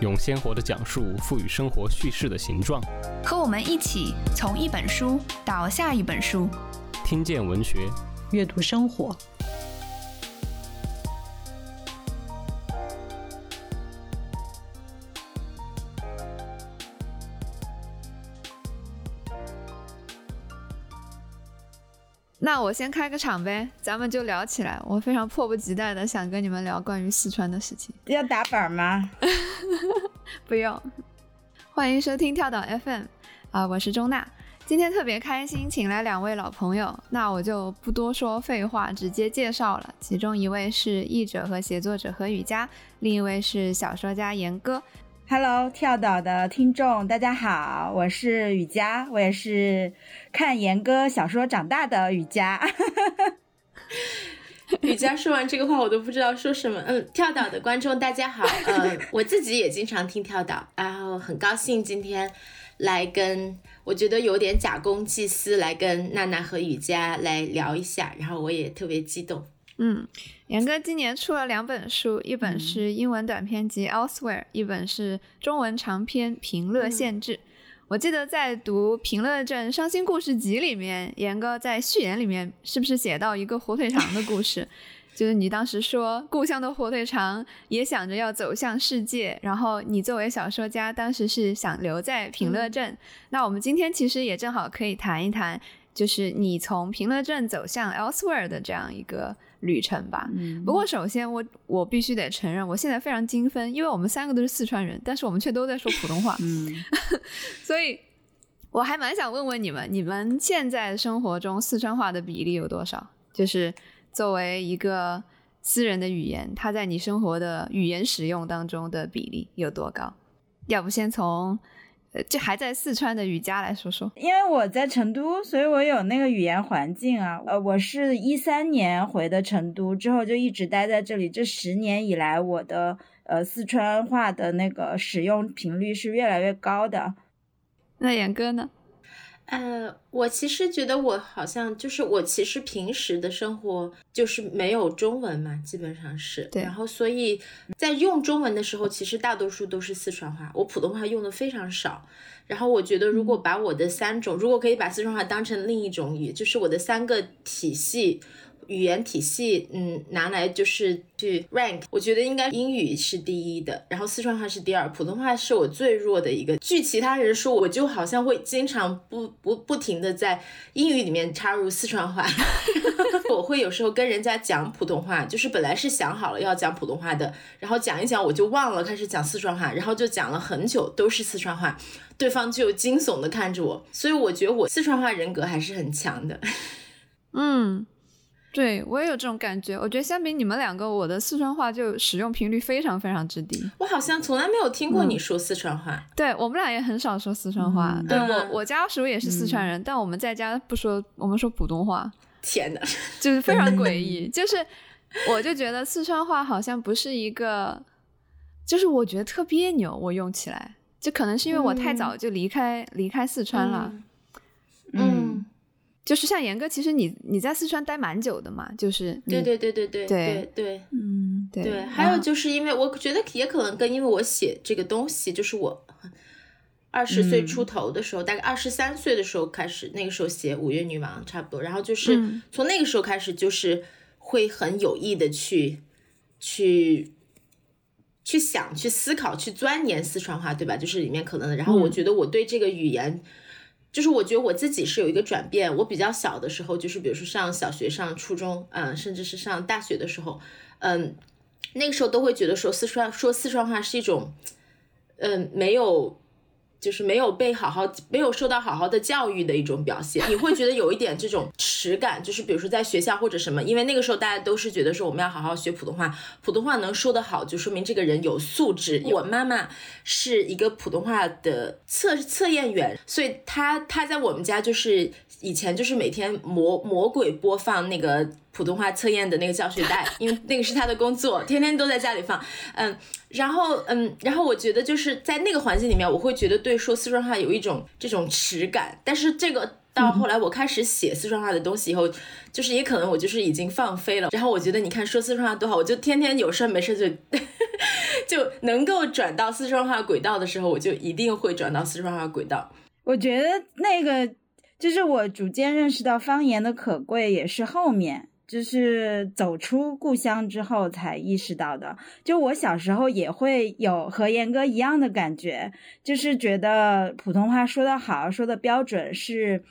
用鲜活的讲述赋予生活叙事的形状。和我们一起从一本书到下一本书，听见文学，阅读生活。那我先开个场呗，咱们就聊起来。我非常迫不及待的想跟你们聊关于四川的事情。要打板吗？不用。欢迎收听跳岛 FM 啊，我是钟娜。今天特别开心，请来两位老朋友，那我就不多说废话，直接介绍了。其中一位是译者和写作者何雨佳，另一位是小说家严歌。Hello，跳岛的听众，大家好，我是雨佳，我也是看严歌小说长大的雨佳。雨佳说完这个话，我都不知道说什么。嗯，跳岛的观众大家好，呃，我自己也经常听跳岛，然后很高兴今天来跟，我觉得有点假公济私，来跟娜娜和雨佳来聊一下，然后我也特别激动。嗯，严哥今年出了两本书，一本是英文短篇集《Elsewhere》，一本是中文长篇《平乐县志》。我记得在读《平乐镇伤心故事集》里面，严哥在序言里面是不是写到一个火腿肠的故事？就是你当时说故乡的火腿肠也想着要走向世界，然后你作为小说家，当时是想留在平乐镇。那我们今天其实也正好可以谈一谈，就是你从平乐镇走向 Elsewhere 的这样一个。旅程吧。不过首先我我必须得承认，我现在非常精分，因为我们三个都是四川人，但是我们却都在说普通话。嗯，所以我还蛮想问问你们，你们现在生活中四川话的比例有多少？就是作为一个私人的语言，它在你生活的语言使用当中的比例有多高？要不先从。这还在四川的雨佳来说说，因为我在成都，所以我有那个语言环境啊。呃，我是一三年回的成都，之后就一直待在这里。这十年以来，我的呃四川话的那个使用频率是越来越高的。那严哥呢？呃，我其实觉得我好像就是我其实平时的生活就是没有中文嘛，基本上是。对。然后所以在用中文的时候，其实大多数都是四川话，我普通话用的非常少。然后我觉得如果把我的三种，如果可以把四川话当成另一种语，就是我的三个体系。语言体系，嗯，拿来就是去 rank，我觉得应该英语是第一的，然后四川话是第二，普通话是我最弱的一个。据其他人说，我就好像会经常不不不停的在英语里面插入四川话。我会有时候跟人家讲普通话，就是本来是想好了要讲普通话的，然后讲一讲我就忘了开始讲四川话，然后就讲了很久都是四川话，对方就惊悚的看着我，所以我觉得我四川话人格还是很强的。嗯。对我也有这种感觉，我觉得相比你们两个，我的四川话就使用频率非常非常之低。我好像从来没有听过你说四川话。对我们俩也很少说四川话。对我，我家属也是四川人，但我们在家不说，我们说普通话。天呐，就是非常诡异。就是我就觉得四川话好像不是一个，就是我觉得特别扭，我用起来，就可能是因为我太早就离开离开四川了。嗯。就是像严哥，其实你你在四川待蛮久的嘛，就是对对对对对对对，嗯对，还有就是因为我觉得也可能跟因为我写这个东西，就是我二十岁出头的时候，大概二十三岁的时候开始，那个时候写《五月女王》差不多，然后就是从那个时候开始，就是会很有意的去去去想、去思考、去钻研四川话，对吧？就是里面可能，然后我觉得我对这个语言。就是我觉得我自己是有一个转变，我比较小的时候，就是比如说上小学、上初中，嗯，甚至是上大学的时候，嗯，那个时候都会觉得说四川说四川话是一种，嗯，没有就是没有被好好没有受到好好的教育的一种表现，你会觉得有一点这种耻感，就是比如说在学校或者什么，因为那个时候大家都是觉得说我们要好好学普通话，普通话能说得好就说明这个人有素质。我妈妈是一个普通话的测测验员，所以她她在我们家就是以前就是每天魔魔鬼播放那个普通话测验的那个教学带，因为那个是他的工作，天天都在家里放，嗯。然后，嗯，然后我觉得就是在那个环境里面，我会觉得对说四川话有一种这种耻感。但是这个到后来我开始写四川话的东西以后，就是也可能我就是已经放飞了。然后我觉得你看说四川话多好，我就天天有事没事就就能够转到四川话轨道的时候，我就一定会转到四川话轨道。我觉得那个就是我逐渐认识到方言的可贵，也是后面。就是走出故乡之后才意识到的。就我小时候也会有和严哥一样的感觉，就是觉得普通话说得好、说的标准是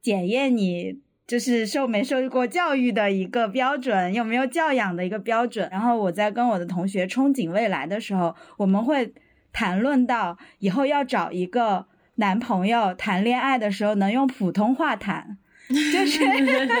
检验你就是受没受过教育的一个标准，有没有教养的一个标准。然后我在跟我的同学憧憬未来的时候，我们会谈论到以后要找一个男朋友谈恋爱的时候能用普通话谈。就是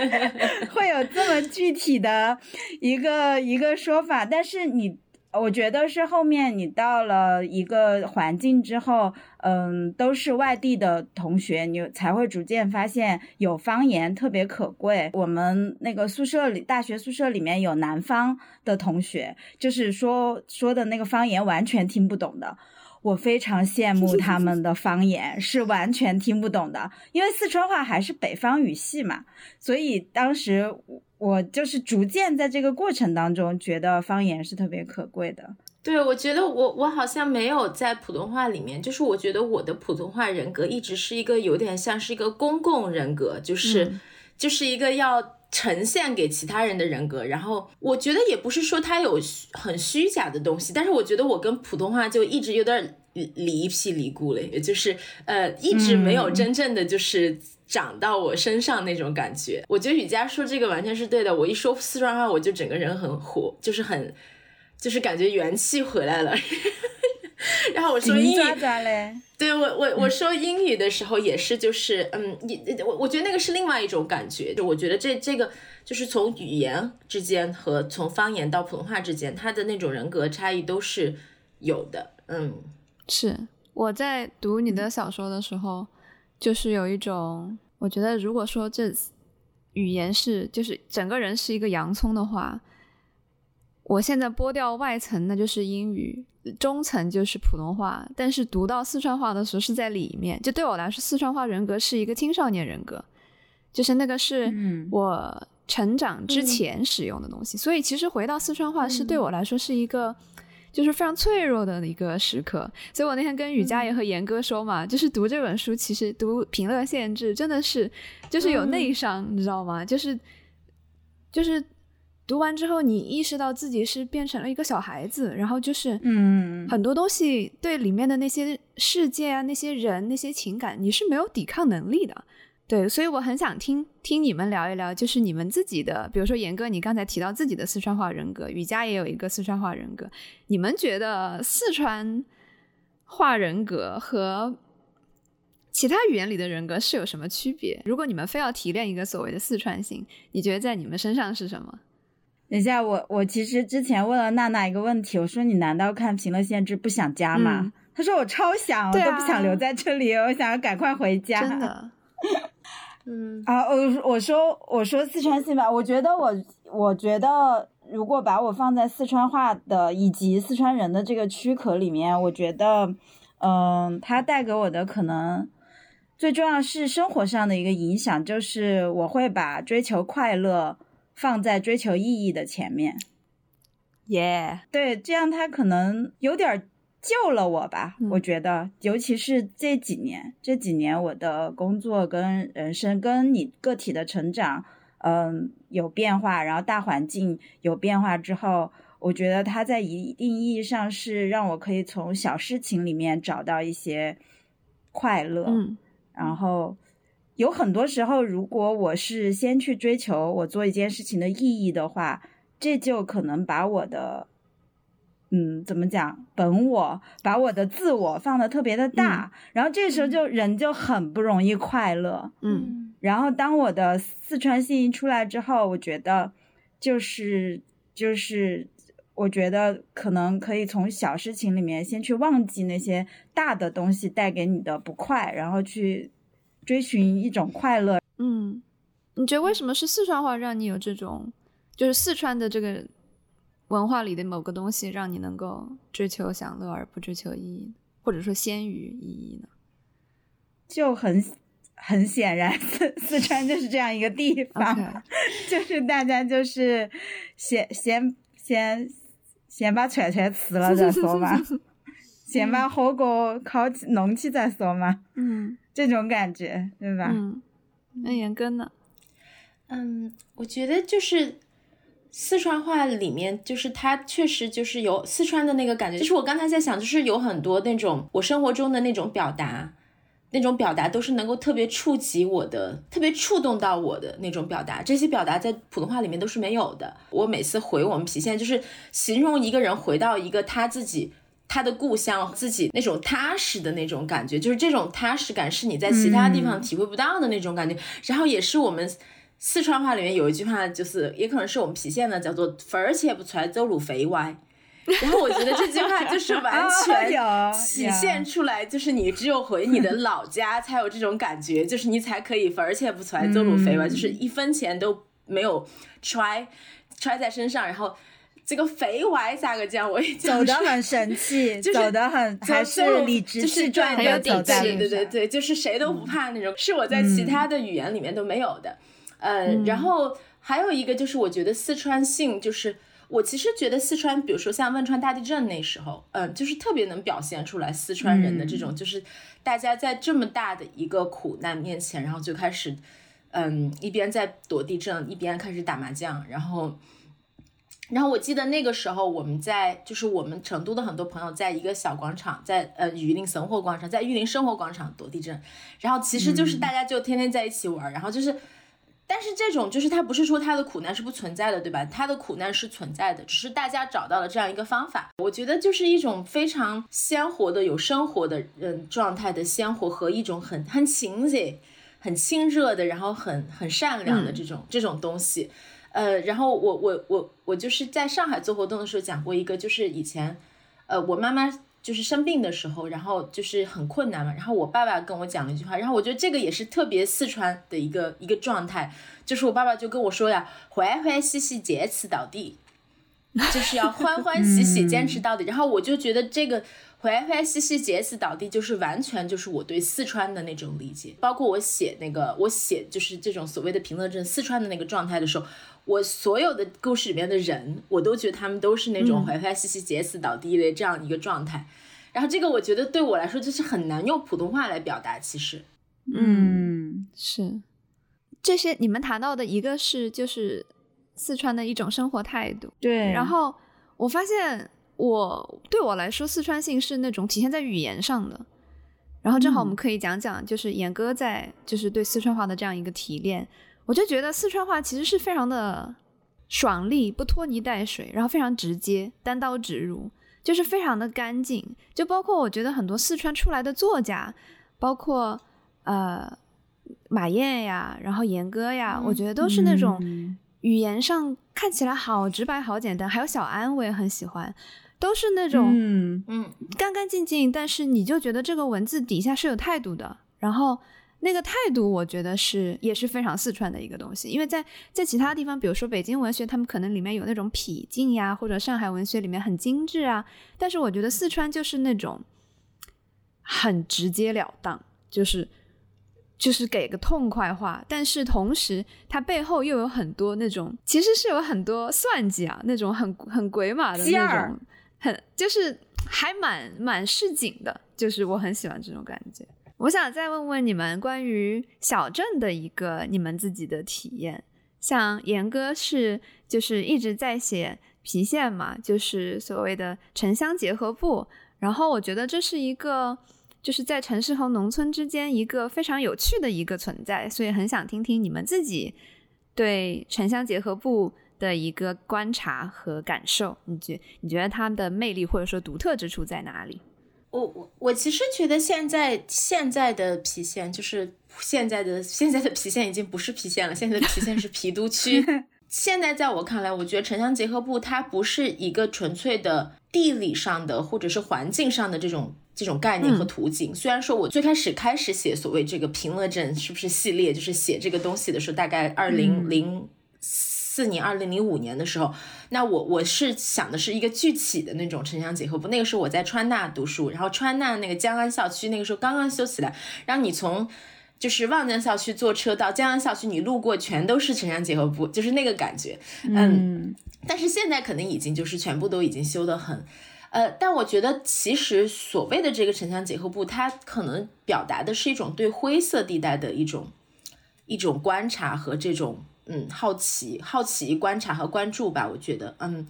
会有这么具体的一个一个说法，但是你，我觉得是后面你到了一个环境之后，嗯，都是外地的同学，你才会逐渐发现有方言特别可贵。我们那个宿舍里，大学宿舍里面有南方的同学，就是说说的那个方言完全听不懂的。我非常羡慕 他们的方言，是完全听不懂的，因为四川话还是北方语系嘛，所以当时我就是逐渐在这个过程当中觉得方言是特别可贵的。对，我觉得我我好像没有在普通话里面，就是我觉得我的普通话人格一直是一个有点像是一个公共人格，就是就是一个要呈现给其他人的人格。然后我觉得也不是说他有很虚假的东西，但是我觉得我跟普通话就一直有点。离一屁离故嘞，也就是呃，一直没有真正的就是长到我身上那种感觉。我觉得雨佳说这个完全是对的。我一说四川话，我就整个人很火，就是很，就是感觉元气回来了。然后我说英语，对我我我说英语的时候也是，就是嗯，你我我觉得那个是另外一种感觉。就我觉得这这个就是从语言之间和从方言到普通话之间，他的那种人格差异都是有的。嗯。是我在读你的小说的时候，就是有一种，我觉得如果说这语言是就是整个人是一个洋葱的话，我现在剥掉外层那就是英语，中层就是普通话，但是读到四川话的时候是在里面。就对我来说，四川话人格是一个青少年人格，就是那个是我成长之前使用的东西。所以其实回到四川话是对我来说是一个。就是非常脆弱的一个时刻，所以我那天跟雨佳也和严哥说嘛，就是读这本书，其实读《平乐县志》真的是，就是有内伤，你知道吗？就是，就是读完之后，你意识到自己是变成了一个小孩子，然后就是，嗯，很多东西对里面的那些世界啊、那些人、那些情感，你是没有抵抗能力的。对，所以我很想听听你们聊一聊，就是你们自己的，比如说严哥，你刚才提到自己的四川话人格，雨佳也有一个四川话人格，你们觉得四川话人格和其他语言里的人格是有什么区别？如果你们非要提炼一个所谓的四川性，你觉得在你们身上是什么？等一下，我我其实之前问了娜娜一个问题，我说你难道看《评论限制》不想加吗？她说我超想，我都不想留在这里，我想要赶快回家。真的。嗯 啊，我我说我说四川戏吧，我觉得我我觉得如果把我放在四川话的以及四川人的这个躯壳里面，我觉得，嗯，它带给我的可能最重要是生活上的一个影响，就是我会把追求快乐放在追求意义的前面。耶，对，这样他可能有点。救了我吧，我觉得，尤其是这几年，这几年我的工作跟人生跟你个体的成长，嗯，有变化，然后大环境有变化之后，我觉得它在一定意义上是让我可以从小事情里面找到一些快乐。嗯，然后有很多时候，如果我是先去追求我做一件事情的意义的话，这就可能把我的。嗯，怎么讲？本我把我的自我放的特别的大，然后这时候就人就很不容易快乐。嗯，然后当我的四川信一出来之后，我觉得就是就是，我觉得可能可以从小事情里面先去忘记那些大的东西带给你的不快，然后去追寻一种快乐。嗯，你觉得为什么是四川话让你有这种，就是四川的这个文化里的某个东西，让你能够追求享乐而不追求意义？或者说先于意义呢？就很很显然，四四川就是这样一个地方 就是大家就是先先先先把串串吃了再说嘛，先把火锅烤起弄起再说嘛，嗯 这种感觉，对吧？嗯，那严哥呢？嗯，我觉得就是四川话里面，就是它确实就是有四川的那个感觉。就是我刚才在想，就是有很多那种我生活中的那种表达，那种表达都是能够特别触及我的，特别触动到我的那种表达。这些表达在普通话里面都是没有的。我每次回我们郫县，就是形容一个人回到一个他自己。他的故乡，自己那种踏实的那种感觉，就是这种踏实感是你在其他地方体会不到的那种感觉。然后也是我们四川话里面有一句话，就是也可能是我们郫县的，叫做“分儿切不出来，走路肥歪”。然后我觉得这句话就是完 全有体现出来，就是你只有回你的 老家才有这种感觉，就是你才可以分儿切不出来，走路肥歪，就是一分钱都没有揣揣在身上，然后。这个肥歪咋个讲？我也讲走得很神气，就是走得很还是理直就是气壮的走在路上。对对对，就是谁都不怕那种，是我在其他的语言里面都没有的。呃，然后还有一个就是，我觉得四川性就是。我其实觉得四川，比如说像汶川大地震那时候，嗯、就是特别能表现出来四川人的这种，就是大家在这么大的一个苦难面前，然后就开始，嗯，一边在躲地震，一边开始打麻将，然后然后我记得那个时候，我们在就是我们成都的很多朋友在一个小广场，在呃榆林生活广场，在榆林生活广场躲地震，然后其实就是大家就天天在一起玩，然后就是。但是这种就是他不是说他的苦难是不存在的，对吧？他的苦难是存在的，只是大家找到了这样一个方法。我觉得就是一种非常鲜活的、有生活的嗯状态的鲜活和一种很很亲热、很亲热的，然后很很善良的这种、这种东西。呃，然后我我我我就是在上海做活动的时候讲过一个，就是以前，呃，我妈妈就是生病的时候，然后就是很困难嘛，然后我爸爸跟我讲了一句话，然后我觉得这个也是特别四川的一个一个状态，就是我爸爸就跟我说呀，欢欢喜喜坚持到底，就是要欢欢喜喜坚持到底，然后我就觉得这个。欢欢喜喜坚持到底，就是完全就是我对四川的那种理解。包括我写那个，我写就是这种所谓的平乐镇四川的那个状态的时候，我所有的故事里面的人，我都觉得他们都是那种欢欢喜喜坚持到底的这样一个状态。然后这个我觉得对我来说就是很难用普通话来表达，其实。嗯，是这些你们谈到的一个是就是四川的一种生活态度，对。然后我发现我对我来说四川性是那种体现在语言上的，然后正好我们可以讲讲就是严哥在就是对四川话的这样一个提炼，我就觉得四川话其实是非常的爽利，不拖泥带水，然后非常直接，单刀直入，就是非常的干净，就包括我觉得很多四川出来的作家，包括呃马燕呀，然后严哥呀，我觉得都是那种嗯。语言上看起来好直白、好简单。还有小安，我也很喜欢，都是那种嗯嗯干干净净，但是你就觉得这个文字底下是有态度的。然后那个态度，我觉得是也是非常四川的一个东西，因为在在其他地方，比如说北京文学，他们可能里面有那种痞劲呀，或者上海文学里面很精致啊，但是我觉得四川就是那种很直截了当，就是。就是给个痛快话，但是同时它背后又有很多那种，其实是有很多算计啊，那种很很鬼马的那种，很就是还蛮蛮市井的，就是我很喜欢这种感觉。我想再问问你们关于小镇的一个你们自己的体验，像严哥是就是一直在写郫县嘛，就是所谓的城乡结合部，然后我觉得这是一个。就是在城市和农村之间一个非常有趣的一个存在，所以很想听听你们自己对城乡结合部的一个观察和感受，你觉你觉得它的魅力或者说独特之处在哪里？我我我其实觉得现在现在的郫县就是现在的现在的郫县已经不是郫县了，现在的郫县是郫都区。现在在我看来，我觉得城乡结合部它不是一个纯粹的地理上的或者是环境上的这种这种概念和途径。虽然说我最开始开始写所谓这个平乐镇是不是系列，就是写这个东西的时候，大概二零零四年、二零零五年的时候，那我我是想的是一个具体的那种城乡结合部。那个时候我在川大读书，然后川大那个江安校区那个时候刚刚修起来，然后你从。就是望江校区坐车到江安校区，你路过全都是城乡结合部，就是那个感觉。嗯，但是现在可能已经就是全部都已经修得很，呃，但我觉得其实所谓的这个城乡结合部，它可能表达的是一种对灰色地带的一种一种观察和这种嗯好奇、好奇观察和关注吧。我觉得，嗯，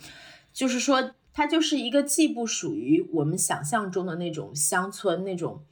就是说它就是一个既不属于我们想象中的那种乡村那种。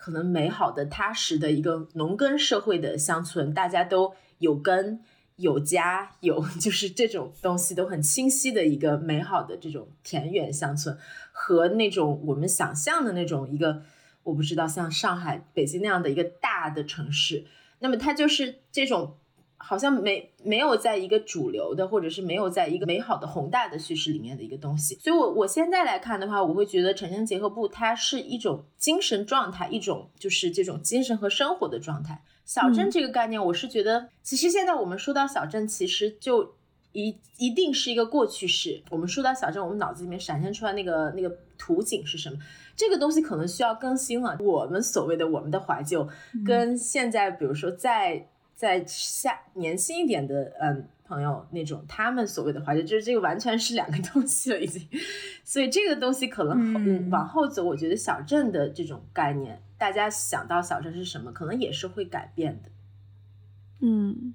可能美好的、踏实的一个农耕社会的乡村，大家都有根、有家、有 就是这种东西都很清晰的一个美好的这种田园乡村，和那种我们想象的那种一个，我不知道像上海、北京那样的一个大的城市，那么它就是这种。好像没没有在一个主流的，或者是没有在一个美好的宏大的叙事里面的一个东西，所以，我我现在来看的话，我会觉得城乡结合部它是一种精神状态，一种就是这种精神和生活的状态。小镇这个概念，我是觉得，其实现在我们说到小镇，其实就一一定是一个过去式。我们说到小镇，我们脑子里面闪现出来那个那个图景是什么？这个东西可能需要更新了。我们所谓的我们的怀旧，跟现在比如说在。在下年轻一点的嗯朋友那种，他们所谓的怀旧，就是这个完全是两个东西了已经，所以这个东西可能嗯往后走，我觉得小镇的这种概念，大家想到小镇是什么，可能也是会改变的。嗯，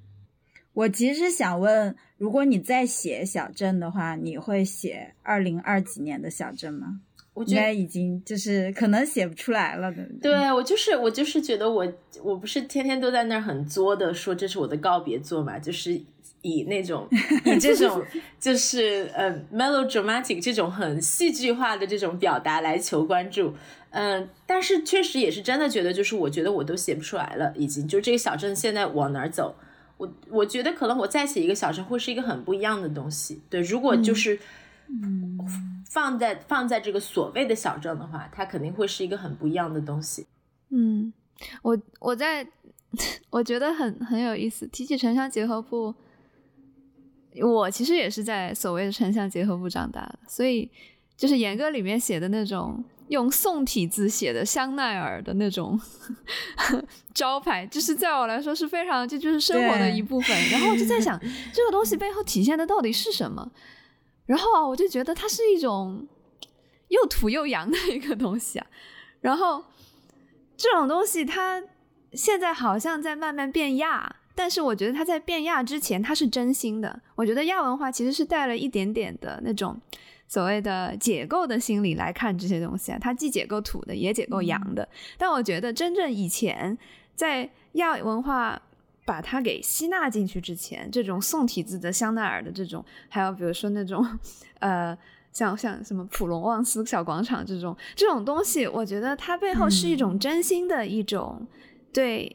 我其实想问，如果你在写小镇的话，你会写二零二几年的小镇吗？我觉得已经就是可能写不出来了的。对我就是我就是觉得我我不是天天都在那儿很作的说这是我的告别作嘛，就是以那种 以这种就是呃 melodramatic 这种很戏剧化的这种表达来求关注。嗯，但是确实也是真的觉得就是我觉得我都写不出来了，已经就这个小镇现在往哪儿走，我我觉得可能我再写一个小镇会是一个很不一样的东西。对，如果就是嗯。放在放在这个所谓的小镇的话，它肯定会是一个很不一样的东西。嗯，我我在 我觉得很很有意思。提起城乡结合部，我其实也是在所谓的城乡结合部长大的，所以就是严歌里面写的那种用宋体字写的香奈儿的那种 招牌，就是在我来说是非常这就是生活的一部分。然后我就在想，这个东西背后体现的到底是什么？然后啊，我就觉得它是一种又土又洋的一个东西啊。然后这种东西它现在好像在慢慢变亚，但是我觉得它在变亚之前它是真心的。我觉得亚文化其实是带了一点点的那种所谓的解构的心理来看这些东西啊，它既解构土的，也解构洋的。但我觉得真正以前在亚文化。把它给吸纳进去之前，这种宋体字的香奈儿的这种，还有比如说那种，呃，像像什么普罗旺斯小广场这种这种东西，我觉得它背后是一种真心的一种，对，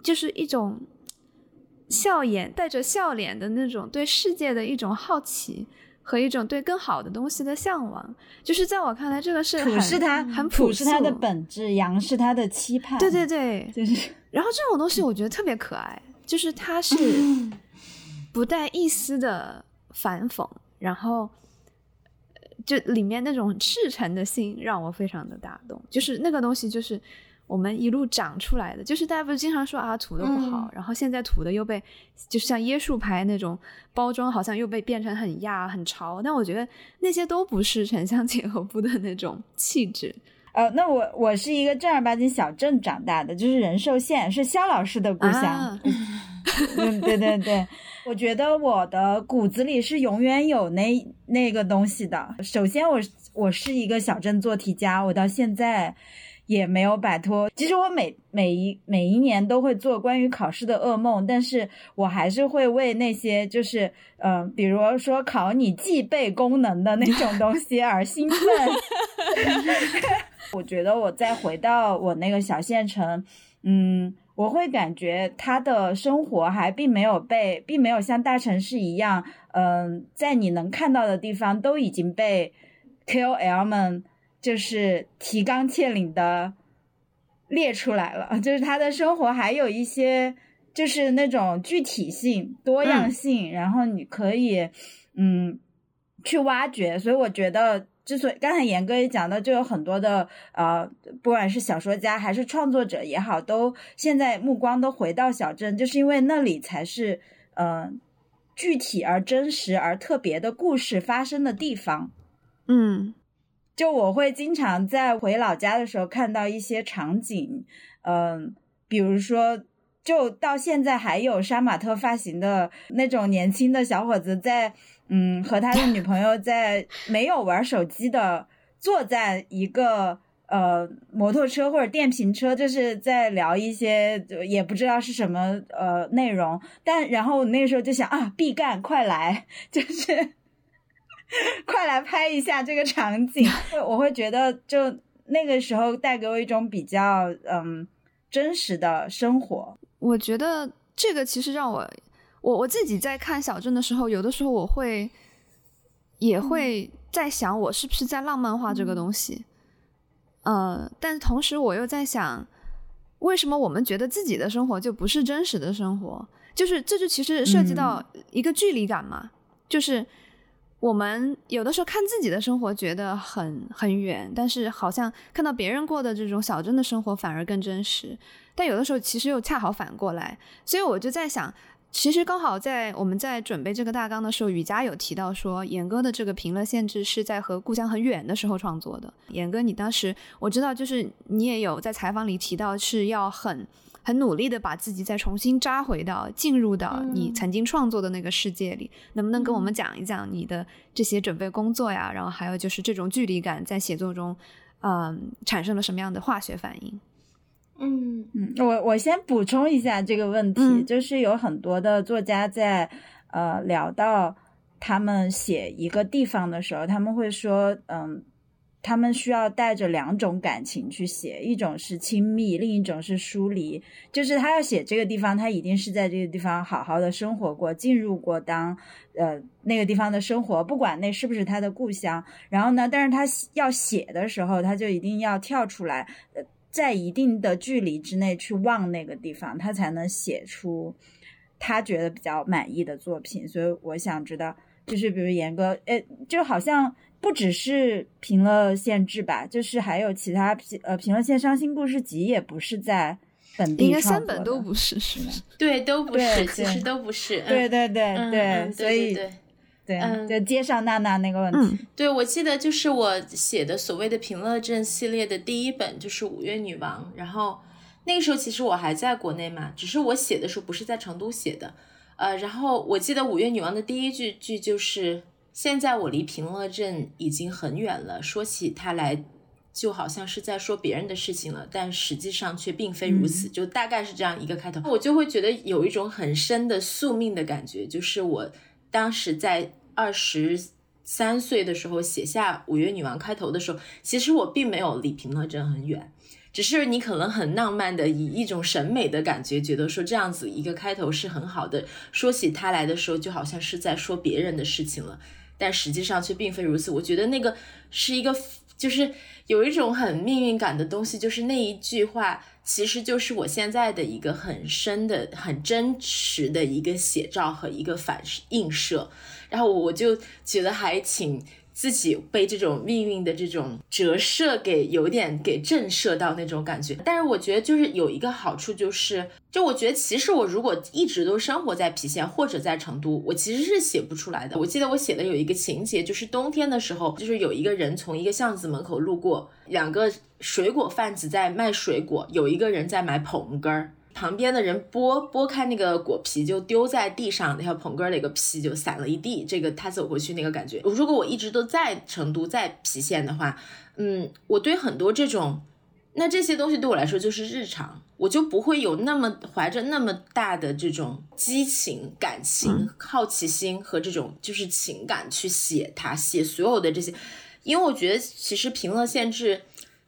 就是一种笑颜带着笑脸的那种对世界的一种好奇和一种对更好的东西的向往。就是在我看来，这个是土是它很朴是它的本质，阳是它的期盼。对对对，就是。然后这种东西我觉得特别可爱，就是它是 不带一丝的反讽，然后就里面那种赤诚的心让我非常的打动。就是那个东西，就是我们一路长出来的。就是大家不是经常说啊土的不好，然后现在土的又被就是像椰树牌那种包装，好像又被变成很亚很潮。但我觉得那些都不是城乡结合部的那种气质。呃，那我我是一个正儿八经小镇长大的，就是仁寿县，是肖老师的故乡。嗯，对对对，我觉得我的骨子里是永远有那那个东西的。首先，我我是一个小镇做题家，我到现在也没有摆脱。其实我每每一每一年都会做关于考试的噩梦，但是我还是会为那些就是嗯、比如说考你记背功能的那种东西而兴奋。我觉得我再回到我那个小县城，嗯，我会感觉他的生活还并没有被，并没有像大城市一样，嗯、在你能看到的地方都已经被 KOL 们就是提纲挈领的列出来了，就是他的生活还有一些就是那种具体性、多样性，然后你可以嗯去挖掘，所以我觉得。之所以刚才严哥也讲到，就有很多的呃，不管是小说家还是创作者也好，都现在目光都回到小镇，就是因为那里才是呃具体而真实而特别的故事发生的地方。嗯就我会经常在回老家的时候看到一些场景，嗯、比如说，就到现在还有杀马特发型的那种年轻的小伙子在，嗯，和他的女朋友在 没有玩手机的，坐在一个呃摩托车或者电瓶车，就是在聊一些呃也不知道是什么呃内容，但然后我那个时候就想啊，必干快来，就是。快来拍一下这个场景，我会觉得就那个时候带给我一种比较嗯真实的生活。我觉得这个其实让我，我我自己在看小镇的时候，有的时候我会也会在想，我是不是在浪漫化这个东西。呃，但同时我又在想，为什么我们觉得自己的生活就不是真实的生活？就是这就其实涉及到一个距离感嘛，就是。我们有的时候看自己的生活觉得很很远，但是好像看到别人过的这种小镇的生活反而更真实。但有的时候其实又恰好反过来，所以我就在想，其实刚好在我们在准备这个大纲的时候，雨佳有提到说，严哥的这个评论限制是在和故乡很远的时候创作的。严哥，你当时我知道，就是你也有在采访里提到是要很。很努力的把自己再重新扎回到、进入到你曾经创作的那个世界里，能不能跟我们讲一讲你的这些准备工作呀？然后还有就是这种距离感在写作中，嗯，产生了什么样的化学反应？嗯嗯，我我先补充一下这个问题，嗯就是有很多的作家在呃聊到他们写一个地方的时候，他们会说，嗯。他们需要带着两种感情去写，一种是亲密，另一种是疏离。就是他要写这个地方，他一定是在这个地方好好的生活过，进入过当呃那个地方的生活，不管那是不是他的故乡。然后呢，但是他要写的时候，他就一定要跳出来，呃，在一定的距离之内去望那个地方，他才能写出他觉得比较满意的作品。所以我想知道，就是比如严哥，呃，就好像。不只是平乐县志吧，就是还有其他平呃平乐县伤心故事集也不是在本地应该三本都不是，是吗？对，都不是，其实都不是。对对对嗯对，嗯所以对对对嗯就接上娜娜那个问题，嗯对，我记得就是我写的所谓的平乐镇系列的第一本就是《五月女王》，然后那个时候其实我还在国内嘛，只是我写的时候不是在成都写的，呃，然后我记得《五月女王》的第一句句就是。现在我离平乐镇已经很远了，说起它来，就好像是在说别人的事情了，但实际上却并非如此，就大概是这样一个开头，我就会觉得有一种很深的宿命的感觉，就是我当时在二十三岁的时候写下《五月女王》开头的时候，其实我并没有离平乐镇很远。只是你可能很浪漫的以一种审美的感觉，觉得说这样子一个开头是很好的。说起它来的时候，就好像是在说别人的事情了，但实际上却并非如此。我觉得那个是一个，就是有一种很命运感的东西，就是那一句话，其实就是我现在的一个很深的、很真实的一个写照和一个反映射。然后我就觉得还挺。自己被这种命运的这种折射给有点给震慑到那种感觉，但是我觉得就是有一个好处，就是就我觉得其实我如果一直都生活在郫县或者在成都，我其实是写不出来的。我记得我写的有一个情节，就是冬天的时候，就是有一个人从一个巷子门口路过，两个水果贩子在卖水果，有一个人在买捧根儿。旁边的人剥剥开那个果皮，就丢在地上，那条捧根儿那个皮就散了一地。这个他走回去那个感觉，如果我一直都在成都，在郫县的话，嗯，我对很多这种那这些东西对我来说就是日常，我就不会有那么怀着那么大的这种激情、感情、好奇心和这种就是情感去写它，写所有的这些，因为我觉得其实平乐县志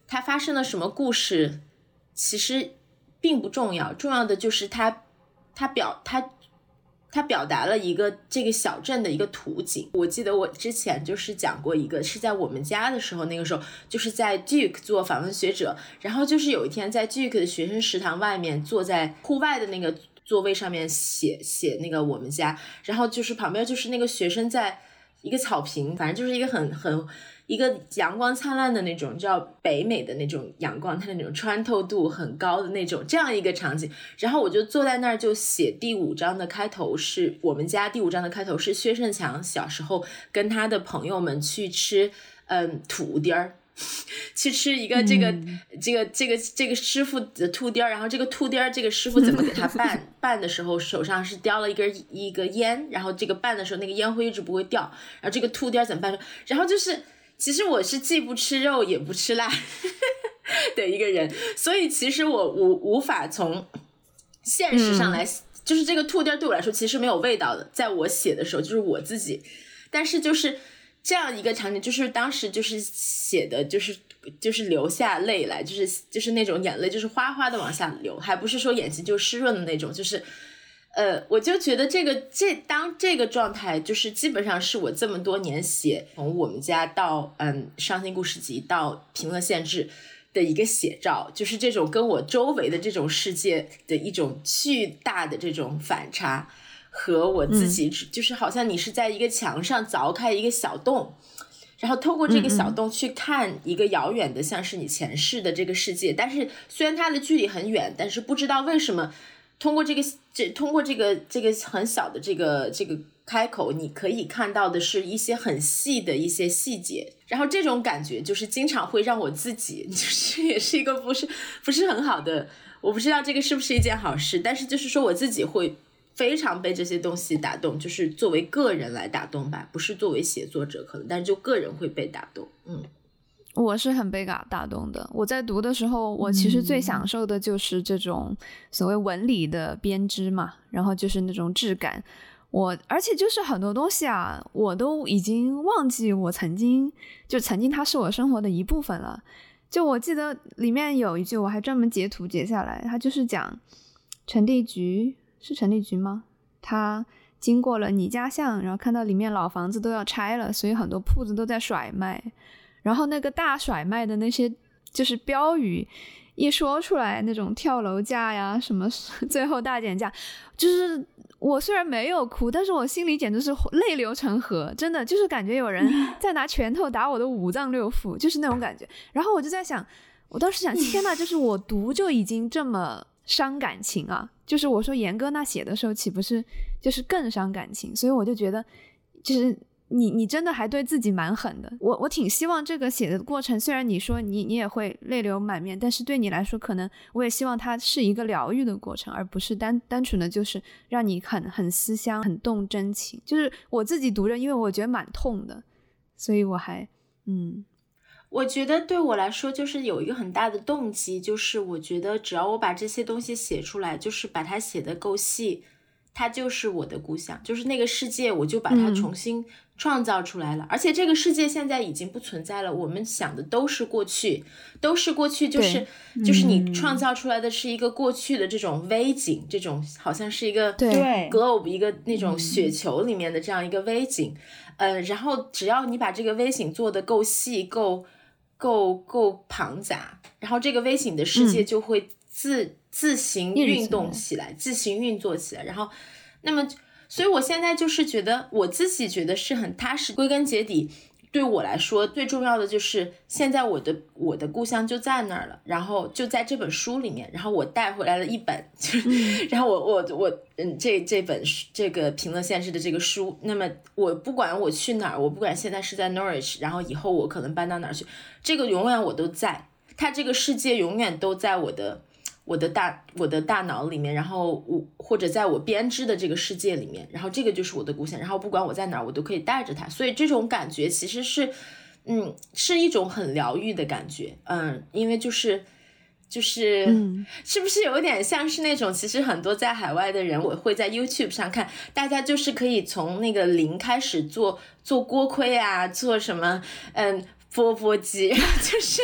它发生了什么故事，其实并不重要，重要的就是它它表它。他表达了一个这个小镇的一个图景。我记得我之前就是讲过一个，是在我们家的时候，那个时候就是在 Duke 做访问学者，然后就是有一天在 Duke 的学生食堂外面，坐在户外的那个座位上面写写那个我们家，然后就是旁边就是那个学生在一个草坪，反正就是一个很很。一个阳光灿烂的那种，叫北美的那种阳光，它的那种穿透度很高的那种，这样一个场景。然后我就坐在那儿，就写第五章的开头，是我们家第五章的开头是薛胜强小时候跟他的朋友们去吃，嗯，土丁儿，去吃一个这个这个这个这个师傅的兔丁儿，然后这个兔丁儿这个师傅怎么给他拌 拌的时候，手上是叼了一根一个烟，然后这个拌的时候那个烟灰一直不会掉，然后这个兔丁儿怎么办？然后就是。其实我是既不吃肉也不吃辣 的一个人，所以其实我无无法从现实上来，就是这个兔丁对我来说其实没有味道的。在我写的时候，就是我自己，但是就是这样一个场景，就是当时就是写的，就是就是流下泪来，就是就是那种眼泪就是哗哗的往下流，还不是说眼睛就湿润的那种，就是。呃，我就觉得这个这当这个状态，就是基本上是我这么多年写从我们家到嗯伤心故事集到平乐县志的一个写照，就是这种跟我周围的这种世界的一种巨大的这种反差，和我自己就是好像你是在一个墙上凿开一个小洞，然后透过这个小洞去看一个遥远的像是你前世的这个世界，但是虽然它的距离很远，但是不知道为什么。通过这个，这通过这个这个很小的这个这个开口，你可以看到的是一些很细的一些细节，然后这种感觉就是经常会让我自己，就是也是一个不是不是很好的，我不知道这个是不是一件好事，但是就是说我自己会非常被这些东西打动，就是作为个人来打动吧，不是作为写作者可能，但是就个人会被打动，嗯。我是很被打打动的。我在读的时候，我其实最享受的就是这种所谓文理的编织嘛，然后就是那种质感。我而且就是很多东西啊，我都已经忘记我曾经就曾经它是我生活的一部分了。就我记得里面有一句，我还专门截图截下来，它就是讲陈立菊是陈立菊吗？他经过了你家巷，然后看到里面老房子都要拆了，所以很多铺子都在甩卖。然后那个大甩卖的那些就是标语一说出来，那种跳楼价呀，什么 最后大减价，就是我虽然没有哭，但是我心里简直是泪流成河，真的就是感觉有人 在拿拳头打我的五脏六腑，就是那种感觉。然后我就在想，我当时想，天呐，就是我读就已经这么伤感情啊，就是我说严哥那写的时候岂不是就是更伤感情？所以我就觉得就是。你你真的还对自己蛮狠的，我我挺希望这个写的过程，虽然你说你你也会泪流满面，但是对你来说，可能我也希望它是一个疗愈的过程，而不是单单纯的就是让你很很思乡、很动真情。就是我自己读着，因为我觉得蛮痛的，所以我还嗯，我觉得对我来说，就是有一个很大的动机，就是我觉得只要我把这些东西写出来，就是把它写的够细，它就是我的故乡，就是那个世界，我就把它重新。创造出来了，而且这个世界现在已经不存在了。我们想的都是过去，都是过去，就是就是你创造出来的是一个过去的这种微景，这种好像是一个对 globe 一个那种雪球里面的这样一个微景。呃，然后只要你把这个微景做的够细、够够够庞杂，然后这个微景的世界就会自自行运动起来，自行运作起来。然后，那么。所以，我现在就是觉得，我自己觉得是很踏实。归根结底，对我来说最重要的就是，现在我的我的故乡就在那儿了，然后就在这本书里面，然后我带回来了一本，然后我我我嗯，这这本这个评论现实的这个书，那么我不管我去哪儿，我不管现在是在 Norwich，然后以后我可能搬到哪儿去，这个永远我都在，它这个世界永远都在我的。我的大我的大脑里面，然后我或者在我编织的这个世界里面，然后这个就是我的故乡，然后不管我在哪儿，我都可以带着它，所以这种感觉其实是，嗯，是一种很疗愈的感觉，嗯，因为就是就是嗯是不是有点像是那种，其实很多在海外的人，我会在 YouTube 上看，大家就是可以从那个零开始做做锅盔啊，做什么，嗯。钵钵鸡，就是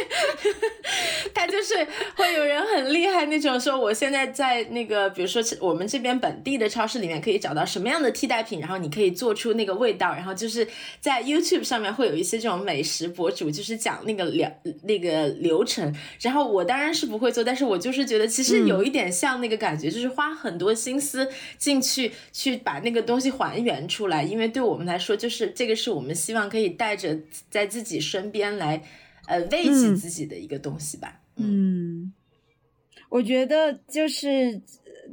他就是会有人很厉害那种说，我现在在那个，比如说我们这边本地的超市里面可以找到什么样的替代品，然后你可以做出那个味道，然后就是在 YouTube 上面会有一些这种美食博主，就是讲那个流那个流程，然后我当然是不会做，但是我就是觉得其实有一点像那个感觉，就是花很多心思进去去把那个东西还原出来，因为对我们来说，就是这个是我们希望可以带着在自己身边。边来，呃，慰藉自己的一个东西吧。嗯，我觉得就是，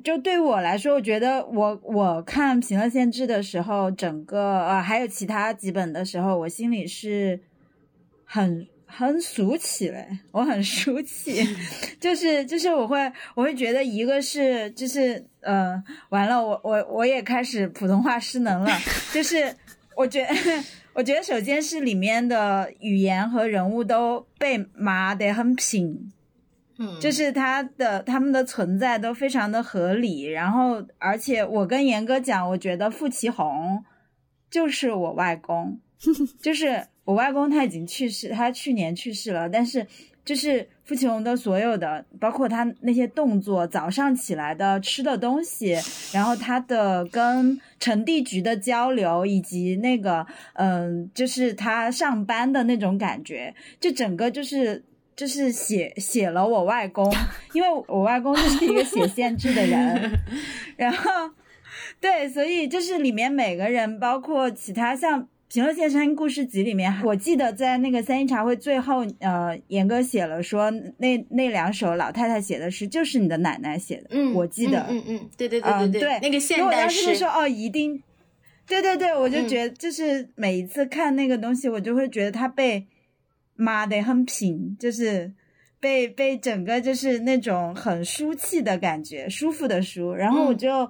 就对我来说，我觉得我我看《平乐县志》的时候，整个呃还有其他几本的时候，我心里是很很俗气嘞，我很俗气，就是就是我会我会觉得一个是就是呃完了，我我我也开始普通话失能了，就是我觉得。我觉得首先是里面的语言和人物都被麻得很平，嗯，就是他的他们的存在都非常的合理。然后，而且我跟严哥讲，我觉得傅奇红就是我外公，就是我外公他已经去世，他去年去世了，但是。就是傅奇龙的所有的，包括他那些动作，早上起来的吃的东西，然后他的跟陈地局的交流，以及那个，嗯，就是他上班的那种感觉，就整个就是就是写写了我外公，因为我外公就是一个写县志的人，然后对，所以就是里面每个人，包括其他像。《平乐县山故事集》里面，我记得在那个三一茶会最后，呃，严哥写了说，那那两首老太太写的诗就是你的奶奶写的。嗯，我记得，嗯嗯，对对对对对，那个现代诗。我当时说，哦，一定，对对对，我就觉得，就是每一次看那个东西，我就会觉得它被妈的很平，就是被被整个就是那种很舒气的感觉，舒服的舒，然后我就。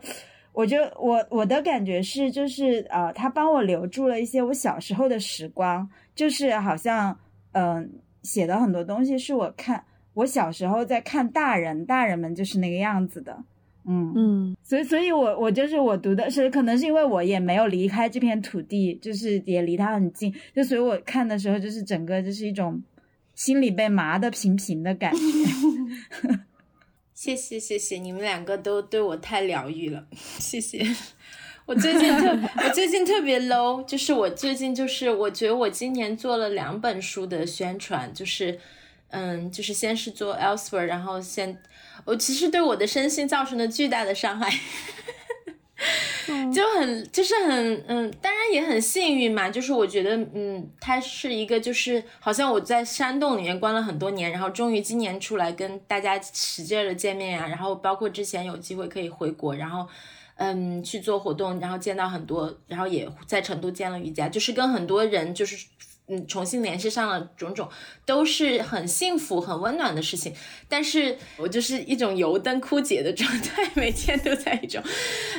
我就我我的感觉是，就是呃，他帮我留住了一些我小时候的时光，就是好像嗯，写的很多东西是我看我小时候在看大人，大人们就是那个样子的，嗯。嗯，所以所以我我就是我读的是，可能是因为我也没有离开这片土地，就是也离他很近，就所以我看的时候就是整个就是一种心里被麻的平平的感觉。谢谢谢谢，你们两个都对我太疗愈了，谢谢。我最近特 我最近特别 low，就是我最近就是我觉得我今年做了两本书的宣传，就是嗯，就是先是做 elsewhere，然后先我其实对我的身心造成了巨大的伤害。就很就是很嗯，当然也很幸运嘛。就是我觉得嗯，它是一个就是好像我在山洞里面关了很多年，然后终于今年出来跟大家使劲的见面呀。然后包括之前有机会可以回国，然后嗯去做活动，然后见到很多，然后也在成都见了瑜伽，就是跟很多人就是。嗯，重新联系上了，种种都是很幸福、很温暖的事情。但是我就是一种油灯枯竭的状态，每天都在一种，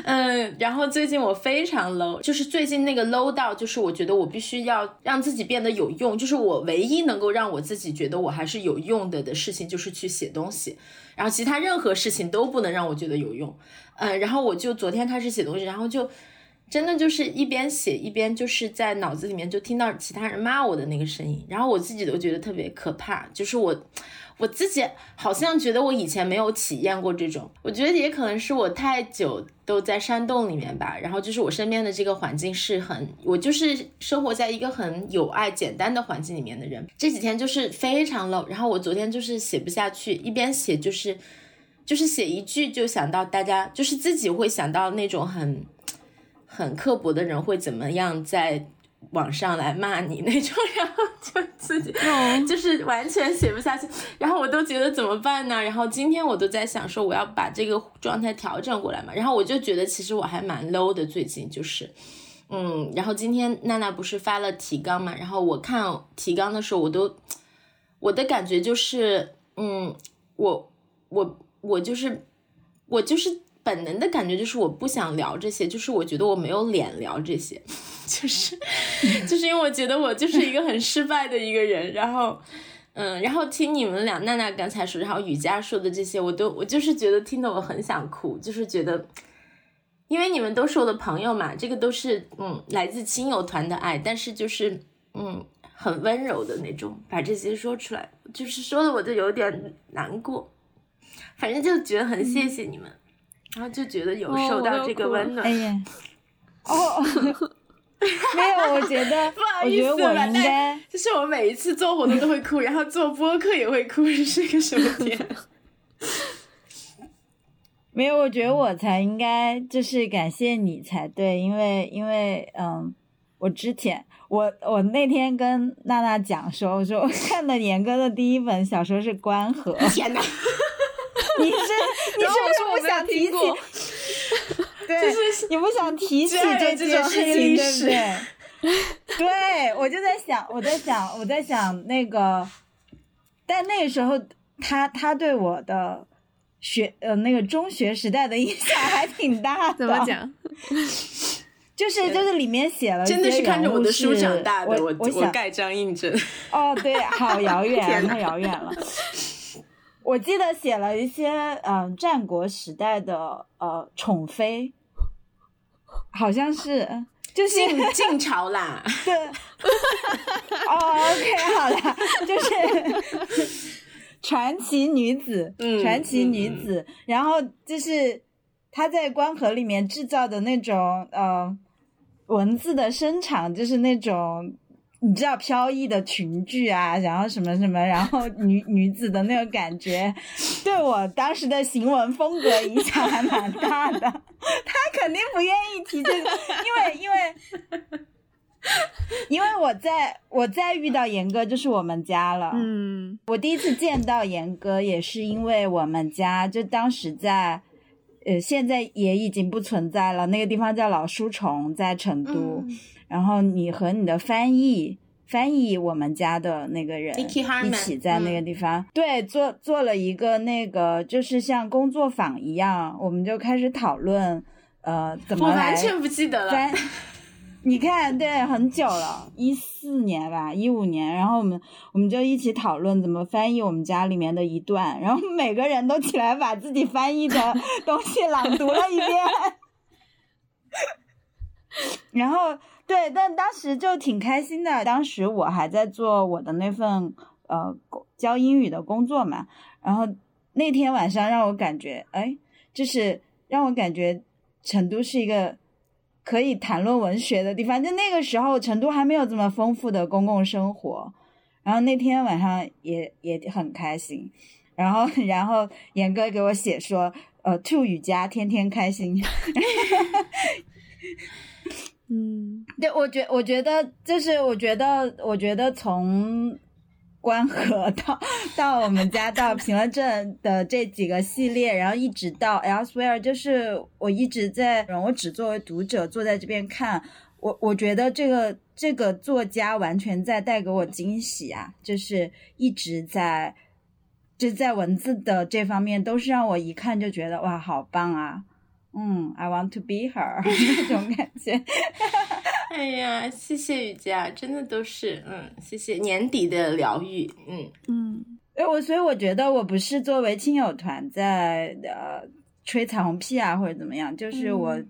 嗯。然后最近我非常 low，就是最近那个 low 到，就是我觉得我必须要让自己变得有用，就是我唯一能够让我自己觉得我还是有用的的事情，就是去写东西。然后其他任何事情都不能让我觉得有用。嗯，然后我就昨天开始写东西，然后就。真的就是一边写一边就是在脑子里面就听到其他人骂我的那个声音，然后我自己都觉得特别可怕。就是我，我自己好像觉得我以前没有体验过这种。我觉得也可能是我太久都在山洞里面吧。然后就是我身边的这个环境是很，我就是生活在一个很有爱、简单的环境里面的人。这几天就是非常 low。然后我昨天就是写不下去，一边写就是就是写一句就想到大家，就是自己会想到那种很。很刻薄的人会怎么样在网上来骂你那种，然后就自己就是完全写不下去，然后我都觉得怎么办呢？然后今天我都在想说我要把这个状态调整过来嘛，然后我就觉得其实我还蛮 low 的最近就是，嗯，然后今天娜娜不是发了提纲嘛，然后我看提纲的时候我都我的感觉就是，嗯，我我我就是我就是。本能的感觉就是我不想聊这些，就是我觉得我没有脸聊这些，就是就是因为我觉得我就是一个很失败的一个人，然后嗯，然后听你们俩娜娜刚才说，然后雨佳说的这些，我都我就是觉得听得我很想哭，就是觉得，因为你们都是我的朋友嘛，这个都是嗯来自亲友团的爱，但是就是嗯很温柔的那种，把这些说出来，就是说的我就有点难过，反正就觉得很谢谢你们，然后就觉得有受到这个温暖。哎呀，哦。没有，我觉得，我觉得我应该，就是我每一次做活动都会哭，然后做播客也会哭，是个什么点？没有，我觉得我才应该就是感谢你才对，因为因为嗯，我之前我我那天跟娜娜讲说，我说我看的严哥的第一本小说是《关河》，天哪！你是你是不是不想提起？对，你不想提起这件事情，对不对？对，我就在想，我在想，我在想那个，但那个时候他他对我的学呃那个中学时代的影响还挺大的。怎么讲？就是就是里面写了，真的是看着我的书长大的，我我我盖章印证。哦，对，好遥远，太遥远了。我记得写了一些嗯战国时代的呃宠妃。好像是，就是晋朝啦。对，哦，OK，好啦，就是 传奇女子，传奇女子。然后就是她在关河里面制造的那种呃文字的生产，就是那种。你知道飘逸的裙裾啊，然后什么什么，然后女女子的那个感觉，对我当时的行文风格影响还蛮大的。他肯定不愿意提这个，因为因为 因为我在我再遇到严哥就是我们家了。嗯，我第一次见到严哥也是因为我们家，就当时在呃，现在也已经不存在了，那个地方叫老书虫，在成都。然后你和你的翻译翻译我们家的那个人一起在那个地方，对，做做了一个那个就是像工作坊一样，我们就开始讨论，呃，怎么来。我完全不记得了。你看，对，很久了，一四年吧，一五年，然后我们我们就一起讨论怎么翻译我们家里面的一段，然后每个人都起来把自己翻译的东西朗读了一遍，然后。对，但当时就挺开心的。当时我还在做我的那份呃教英语的工作嘛，然后那天晚上让我感觉，哎，就是让我感觉成都是一个可以谈论文学的地方。就那个时候，成都还没有这么丰富的公共生活。然后那天晚上也也很开心。然后，然后严哥给我写说，呃，兔雨佳天天开心。嗯，对，我觉我觉得就是，我觉得，我觉得从关河到到我们家到平乐镇的这几个系列，然后一直到 Elsewhere，就是我一直在，我只作为读者坐在这边看，我我觉得这个这个作家完全在带给我惊喜啊，就是一直在就在文字的这方面都是让我一看就觉得哇，好棒啊。嗯，I want to be her 那种感觉。哎呀，谢谢雨佳，真的都是嗯，谢谢年底的疗愈，嗯嗯。哎，我所以我觉得我不是作为亲友团在呃吹彩虹屁啊或者怎么样，就是我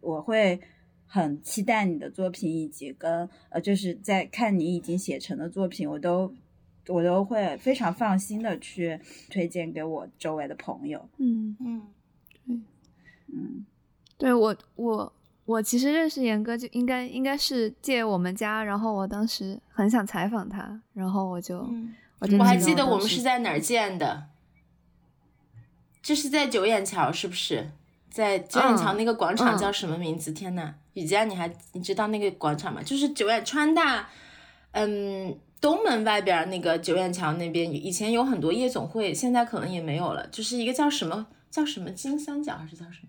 我会很期待你的作品，以及跟呃就是在看你已经写成的作品，我都我都会非常放心的去推荐给我周围的朋友。嗯嗯。嗯，对我我我其实认识严哥就应该应该是借我们家，然后我当时很想采访他，然后我就我我还记得我们是在哪儿见的，这是在九眼桥，是不是？在九眼桥那个广场叫什么名字？天呐，雨佳，你还你知道那个广场吗？就是九眼川大，嗯，东门外边那个九眼桥那边，以前有很多夜总会，现在可能也没有了，就是一个叫什么叫什么金三角还是叫什么？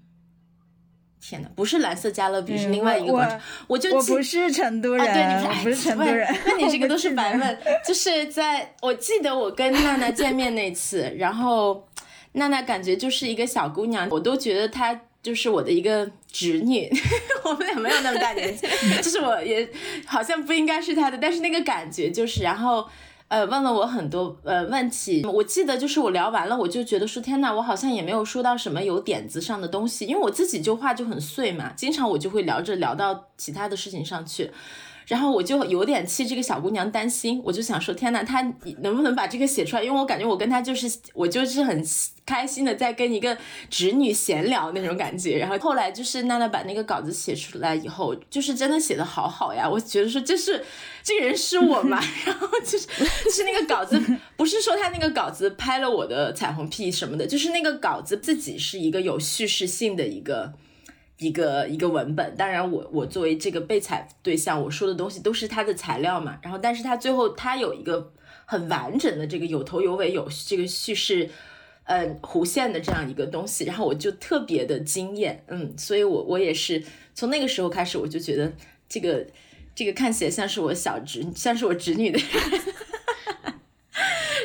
天呐，不是蓝色加勒比，是另外一个广场。我就我不是成都人，对，你不是成都人，那你这个 都是白问。就是在我记得我跟娜娜见面那次，然后娜娜感觉就是一个小姑娘，我都觉得她就是我的一个侄女。我们俩没有那么大年纪，就是我也好像不应该是她的，但是那个感觉就是，然后呃，问了我很多呃问题。我记得就是我聊完了，我就觉得说天呐，我好像也没有说到什么有点子上的东西，因为我自己就话就很碎嘛，经常我就会聊着聊到其他的事情上去。然后我就有点替这个小姑娘担心，我就想说，天呐，她能不能把这个写出来？因为我感觉我跟她就是，我就是很开心的在跟一个侄女闲聊那种感觉。然后后来就是娜娜把那个稿子写出来以后，就是真的写的好好呀，我觉得说这是这个人是我嘛。然后就是就是那个稿子，不是说他那个稿子拍了我的彩虹屁什么的，就是那个稿子自己是一个有叙事性的一个。一个一个文本，当然我我作为这个被采对象，我说的东西都是他的材料嘛。然后，但是他最后他有一个很完整的这个有头有尾有这个叙事，呃，弧线的这样一个东西，然后我就特别的惊艳，嗯，所以我我也是从那个时候开始，我就觉得这个这个看起来像是我小侄，像是我侄女的。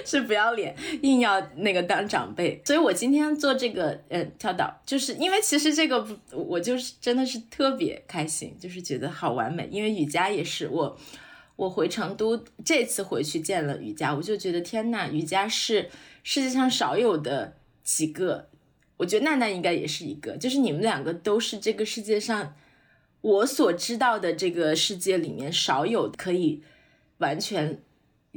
是不要脸，硬要那个当长辈，所以我今天做这个呃跳岛，就是因为其实这个我就是真的是特别开心，就是觉得好完美。因为瑜伽也是我，我回成都这次回去见了瑜伽，我就觉得天呐，瑜伽是世界上少有的几个，我觉得娜娜应该也是一个，就是你们两个都是这个世界上我所知道的这个世界里面少有可以完全。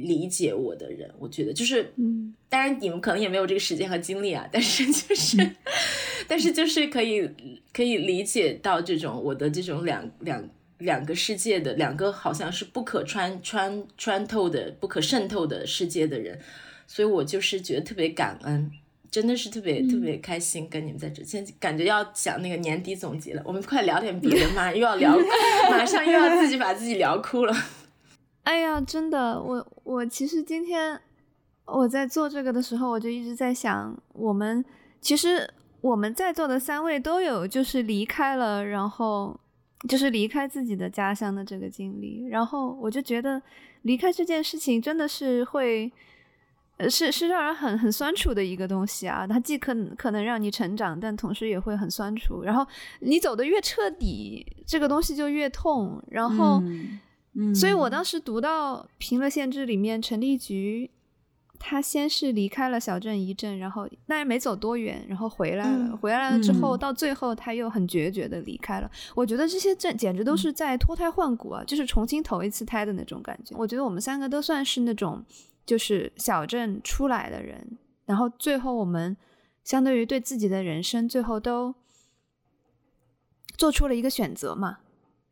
理解我的人，我觉得就是，嗯，当然你们可能也没有这个时间和精力啊，但是就是，但是就是可以可以理解到这种我的这种两两两个世界的两个好像是不可穿穿穿透的、不可渗透的世界的人，所以我就是觉得特别感恩，真的是特别特别开心跟你们在这，现在感觉要讲那个年底总结了，我们快聊点别的嘛，又要聊，马上又要自己把自己聊哭了。哎呀，真的，我我其实今天我在做这个的时候，我就一直在想，我们其实我们在座的三位都有就是离开了，然后就是离开自己的家乡的这个经历，然后我就觉得离开这件事情真的是会，呃，是是让人很很酸楚的一个东西啊，它既可可能让你成长，但同时也会很酸楚，然后你走的越彻底，这个东西就越痛，然后。所以，我当时读到《平乐县志》里面，陈立菊他先是离开了小镇一阵，然后那也没走多远，然后回来了。回来了之后，到最后他又很决绝的离开了。我觉得这些这简直都是在脱胎换骨啊，就是重新投一次胎的那种感觉。我觉得我们三个都算是那种就是小镇出来的人，然后最后我们相对于对自己的人生，最后都做出了一个选择嘛。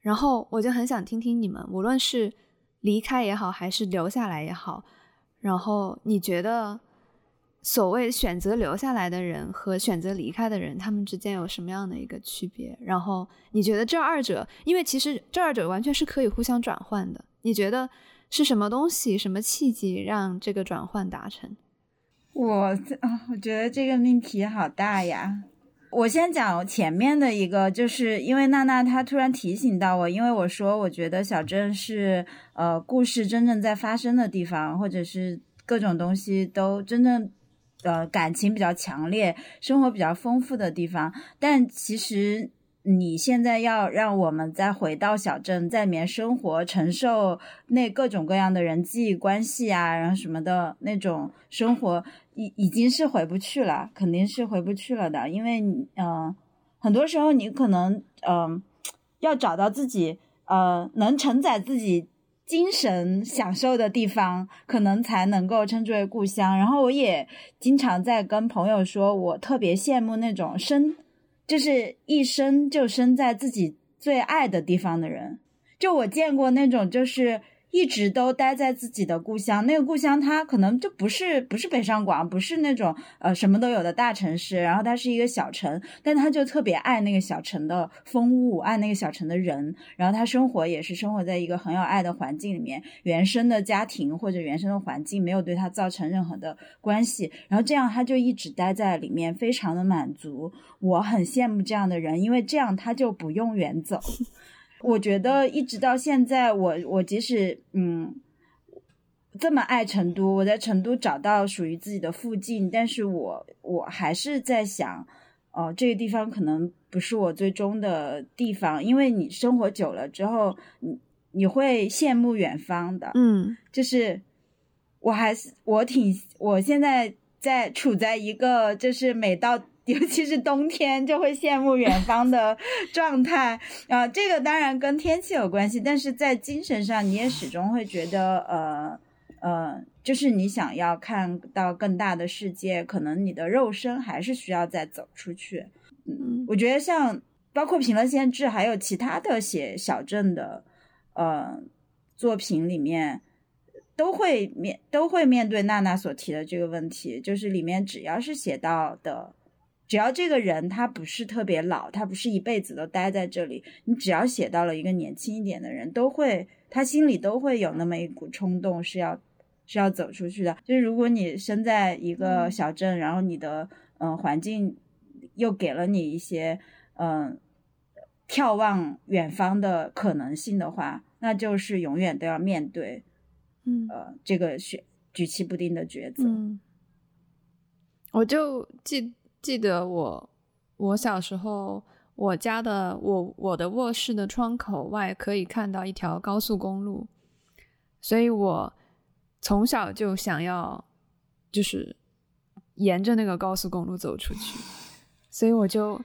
然后我就很想听听你们，无论是离开也好，还是留下来也好，然后你觉得所谓选择留下来的人和选择离开的人，他们之间有什么样的一个区别？然后你觉得这二者，因为其实这二者完全是可以互相转换的，你觉得是什么东西、什么契机让这个转换达成？我啊，我觉得这个命题好大呀。我先讲前面的一个，就是因为娜娜她突然提醒到我，因为我说我觉得小镇是呃故事真正在发生的地方，或者是各种东西都真正呃感情比较强烈、生活比较丰富的地方。但其实你现在要让我们再回到小镇，在里面生活，承受那各种各样的人际关系啊，然后什么的那种生活。已已经是回不去了，肯定是回不去了的，因为嗯，很多时候你可能嗯，要找到自己呃能承载自己精神享受的地方，可能才能够称之为故乡。然后我也经常在跟朋友说，我特别羡慕那种生，就是一生就生在自己最爱的地方的人。就我见过那种就是。一直都待在自己的故乡，那个故乡它可能就不是不是北上广，不是那种呃什么都有的大城市，然后它是一个小城，但他就特别爱那个小城的风物，爱那个小城的人，然后他生活也是生活在一个很有爱的环境里面，原生的家庭或者原生的环境没有对他造成任何的关系，然后这样他就一直待在里面，非常的满足。我很羡慕这样的人，因为这样他就不用远走。我觉得一直到现在，我我即使嗯这么爱成都，我在成都找到属于自己的附近，但是我我还是在想，哦，这个地方可能不是我最终的地方，因为你生活久了之后，你你会羡慕远方的，嗯，就是我还是我挺我现在在处在一个就是每到尤其是冬天就会羡慕远方的状态啊、这个当然跟天气有关系，但是在精神上你也始终会觉得呃呃，就是你想要看到更大的世界，可能你的肉身还是需要再走出去。嗯我觉得像包括平乐县志，还有其他的写小镇的呃作品里面，都会面都会面对娜娜所提的这个问题，就是里面只要是写到的，只要这个人他不是特别老，他不是一辈子都待在这里，你只要写到了一个年轻一点的人，都会他心里都会有那么一股冲动是要是要走出去的。就是如果你生在一个小镇，然后你的嗯、呃环境又给了你一些嗯、呃眺望远方的可能性的话，那就是永远都要面对嗯呃这个选举棋不定的抉择。嗯，我就记记得我我小时候，我家的我我的卧室的窗口外可以看到一条高速公路，所以我从小就想要就是沿着那个高速公路走出去，所以我就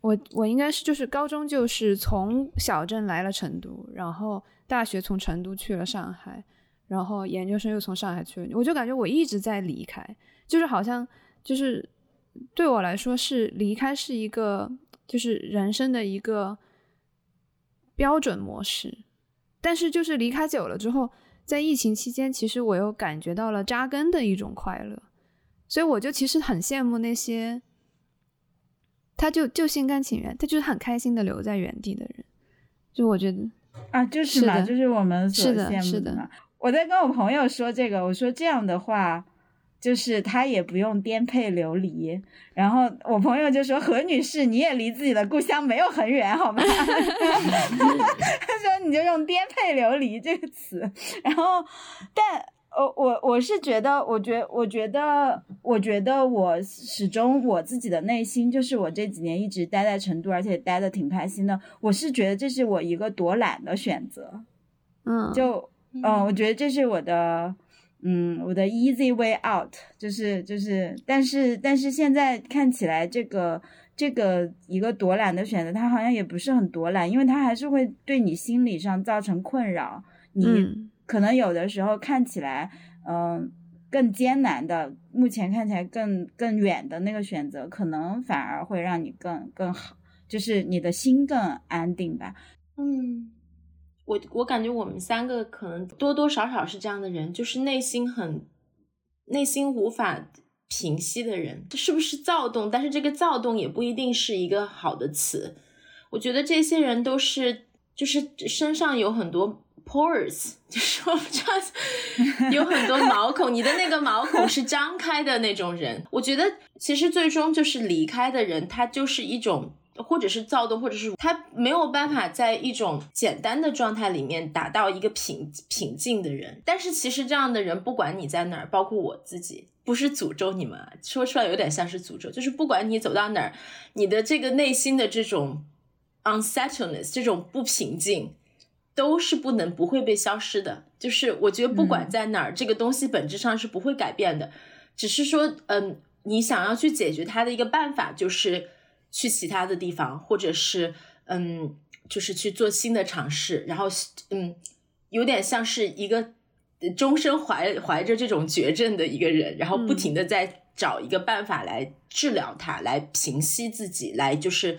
我我应该是就是高中就是从小镇来了成都，然后大学从成都去了上海，然后研究生又从上海去了，我就感觉我一直在离开，就是好像就是对我来说是离开是一个就是人生的一个标准模式，但是就是离开久了之后，在疫情期间，其实我又感觉到了扎根的一种快乐，所以我就其实很羡慕那些，他就就心甘情愿，他就是很开心的留在原地的人，就我觉得，啊，就是嘛，是就是我们所是的羡是的。我在跟我朋友说这个，我说这样的话，就是他也不用颠沛流离。然后我朋友就说：“何女士，你也离自己的故乡没有很远，好吗？” 他说：“你就用颠沛流离这个词。”然后，但我我我是觉得，我觉我觉得，我觉得我始终我自己的内心，就是我这几年一直待在成都，而且待的挺开心的。我是觉得这是我一个躲懒的选择，嗯，就嗯、我觉得这是我的，嗯，我的 easy way out，就是就是，但是但是现在看起来这个这个一个躲懒的选择，它好像也不是很躲懒，因为它还是会对你心理上造成困扰，你嗯。可能有的时候看起来，嗯、更艰难的，目前看起来更更远的那个选择，可能反而会让你更更好，就是你的心更安定吧。嗯，我我感觉我们三个可能多多少少是这样的人，就是内心很内心无法平息的人，是不是躁动？但是这个躁动也不一定是一个好的词。我觉得这些人都是就是身上有很多 pores，就是我不知道有很多毛孔，你的那个毛孔是张开的那种人。我觉得其实最终就是离开的人，他就是一种。或者是躁动，或者是他没有办法在一种简单的状态里面达到一个平平静的人。但是其实这样的人，不管你在哪儿，包括我自己，不是诅咒你们啊，说出来有点像是诅咒，就是不管你走到哪儿，你的这个内心的这种 unsettledness，这种不平静，都是不能不会被消失的。就是我觉得不管嗯在哪儿，这个东西本质上是不会改变的，只是说，嗯，你想要去解决它的一个办法，就是去其他的地方，或者是嗯，就是去做新的尝试，然后嗯，有点像是一个终身怀怀着这种绝症的一个人，然后不停的在找一个办法来治疗它，来平息自己，来就是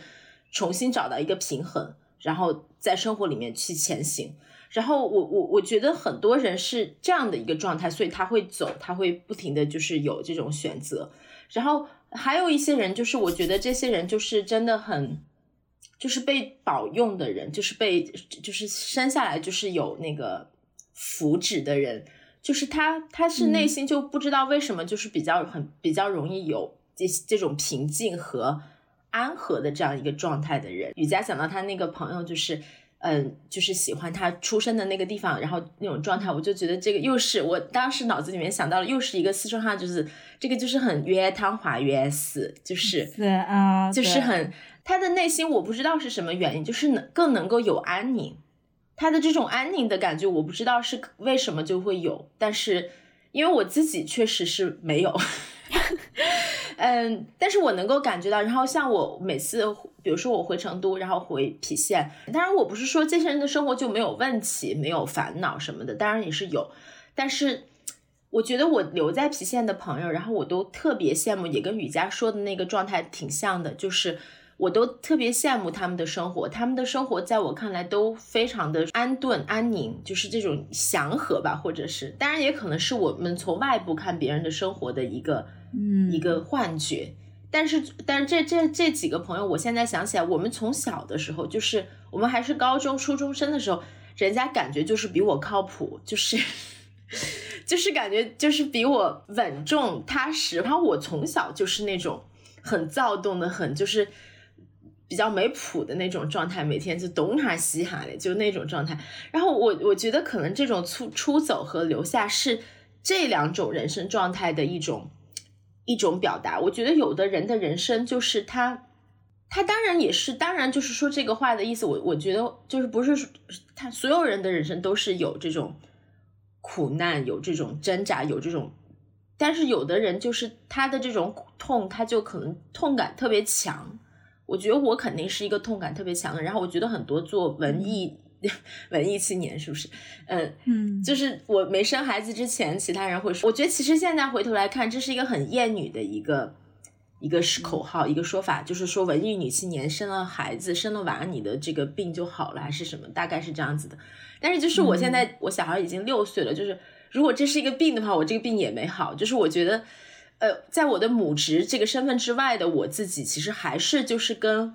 重新找到一个平衡，然后在生活里面去前行。然后我我我觉得很多人是这样的一个状态，所以他会走，他会不停的就是有这种选择。然后还有一些人，就是我觉得这些人就是真的很，就是被保用的人，就是被就是生下来就是有那个福祉的人，就是他他是内心就不知道为什么就是比较很比较容易有这这种平静和安和的这样一个状态的人。雨佳想到他那个朋友就是。嗯，就是喜欢他出生的那个地方，然后那种状态，我就觉得这个又是我当时脑子里面想到了，又是一个四川话，就是这个就是很约汤华约死，就是是啊，就是很他的内心，我不知道是什么原因，就是能更能够有安宁。他的这种安宁的感觉，我不知道是为什么就会有，但是因为我自己确实是没有。嗯，但是我能够感觉到，然后像我每次，比如说我回成都，然后回郫县，当然我不是说这些人的生活就没有问题、没有烦恼什么的，当然也是有，但是我觉得我留在郫县的朋友，然后我都特别羡慕，也跟雨佳说的那个状态挺像的，就是我都特别羡慕他们的生活，他们的生活在我看来都非常的安顿、安宁，就是这种祥和吧，或者是，当然也可能是我们从外部看别人的生活的一个。嗯，一个幻觉，但是，但是这这这几个朋友，我现在想起来，我们从小的时候，就是我们还是高中、初中生的时候，人家感觉就是比我靠谱，就是 就是感觉就是比我稳重踏实。然后我从小就是那种很躁动的，很就是比较没谱的那种状态，每天就东哈西哈的，就那种状态。然后我我觉得可能这种出出走和留下是这两种人生状态的一种。一种表达，我觉得有的人的人生就是他，他当然也是，当然就是说这个话的意思，我我觉得就是不是他所有人的人生都是有这种苦难，有这种挣扎，有这种，但是有的人就是他的这种痛，他就可能痛感特别强。我觉得我肯定是一个痛感特别强的，然后我觉得很多做文艺。文艺青年是不是？嗯嗯，就是我没生孩子之前，其他人会说。我觉得其实现在回头来看，这是一个很厌女的一个一个是口号，一个说法，就是说文艺女青年生了孩子，生了娃，你的这个病就好了，还是什么？大概是这样子的。但是就是我现在，我小孩已经六岁了，就是如果这是一个病的话，我这个病也没好。就是我觉得，呃，在我的母职这个身份之外的我自己，其实还是就是跟。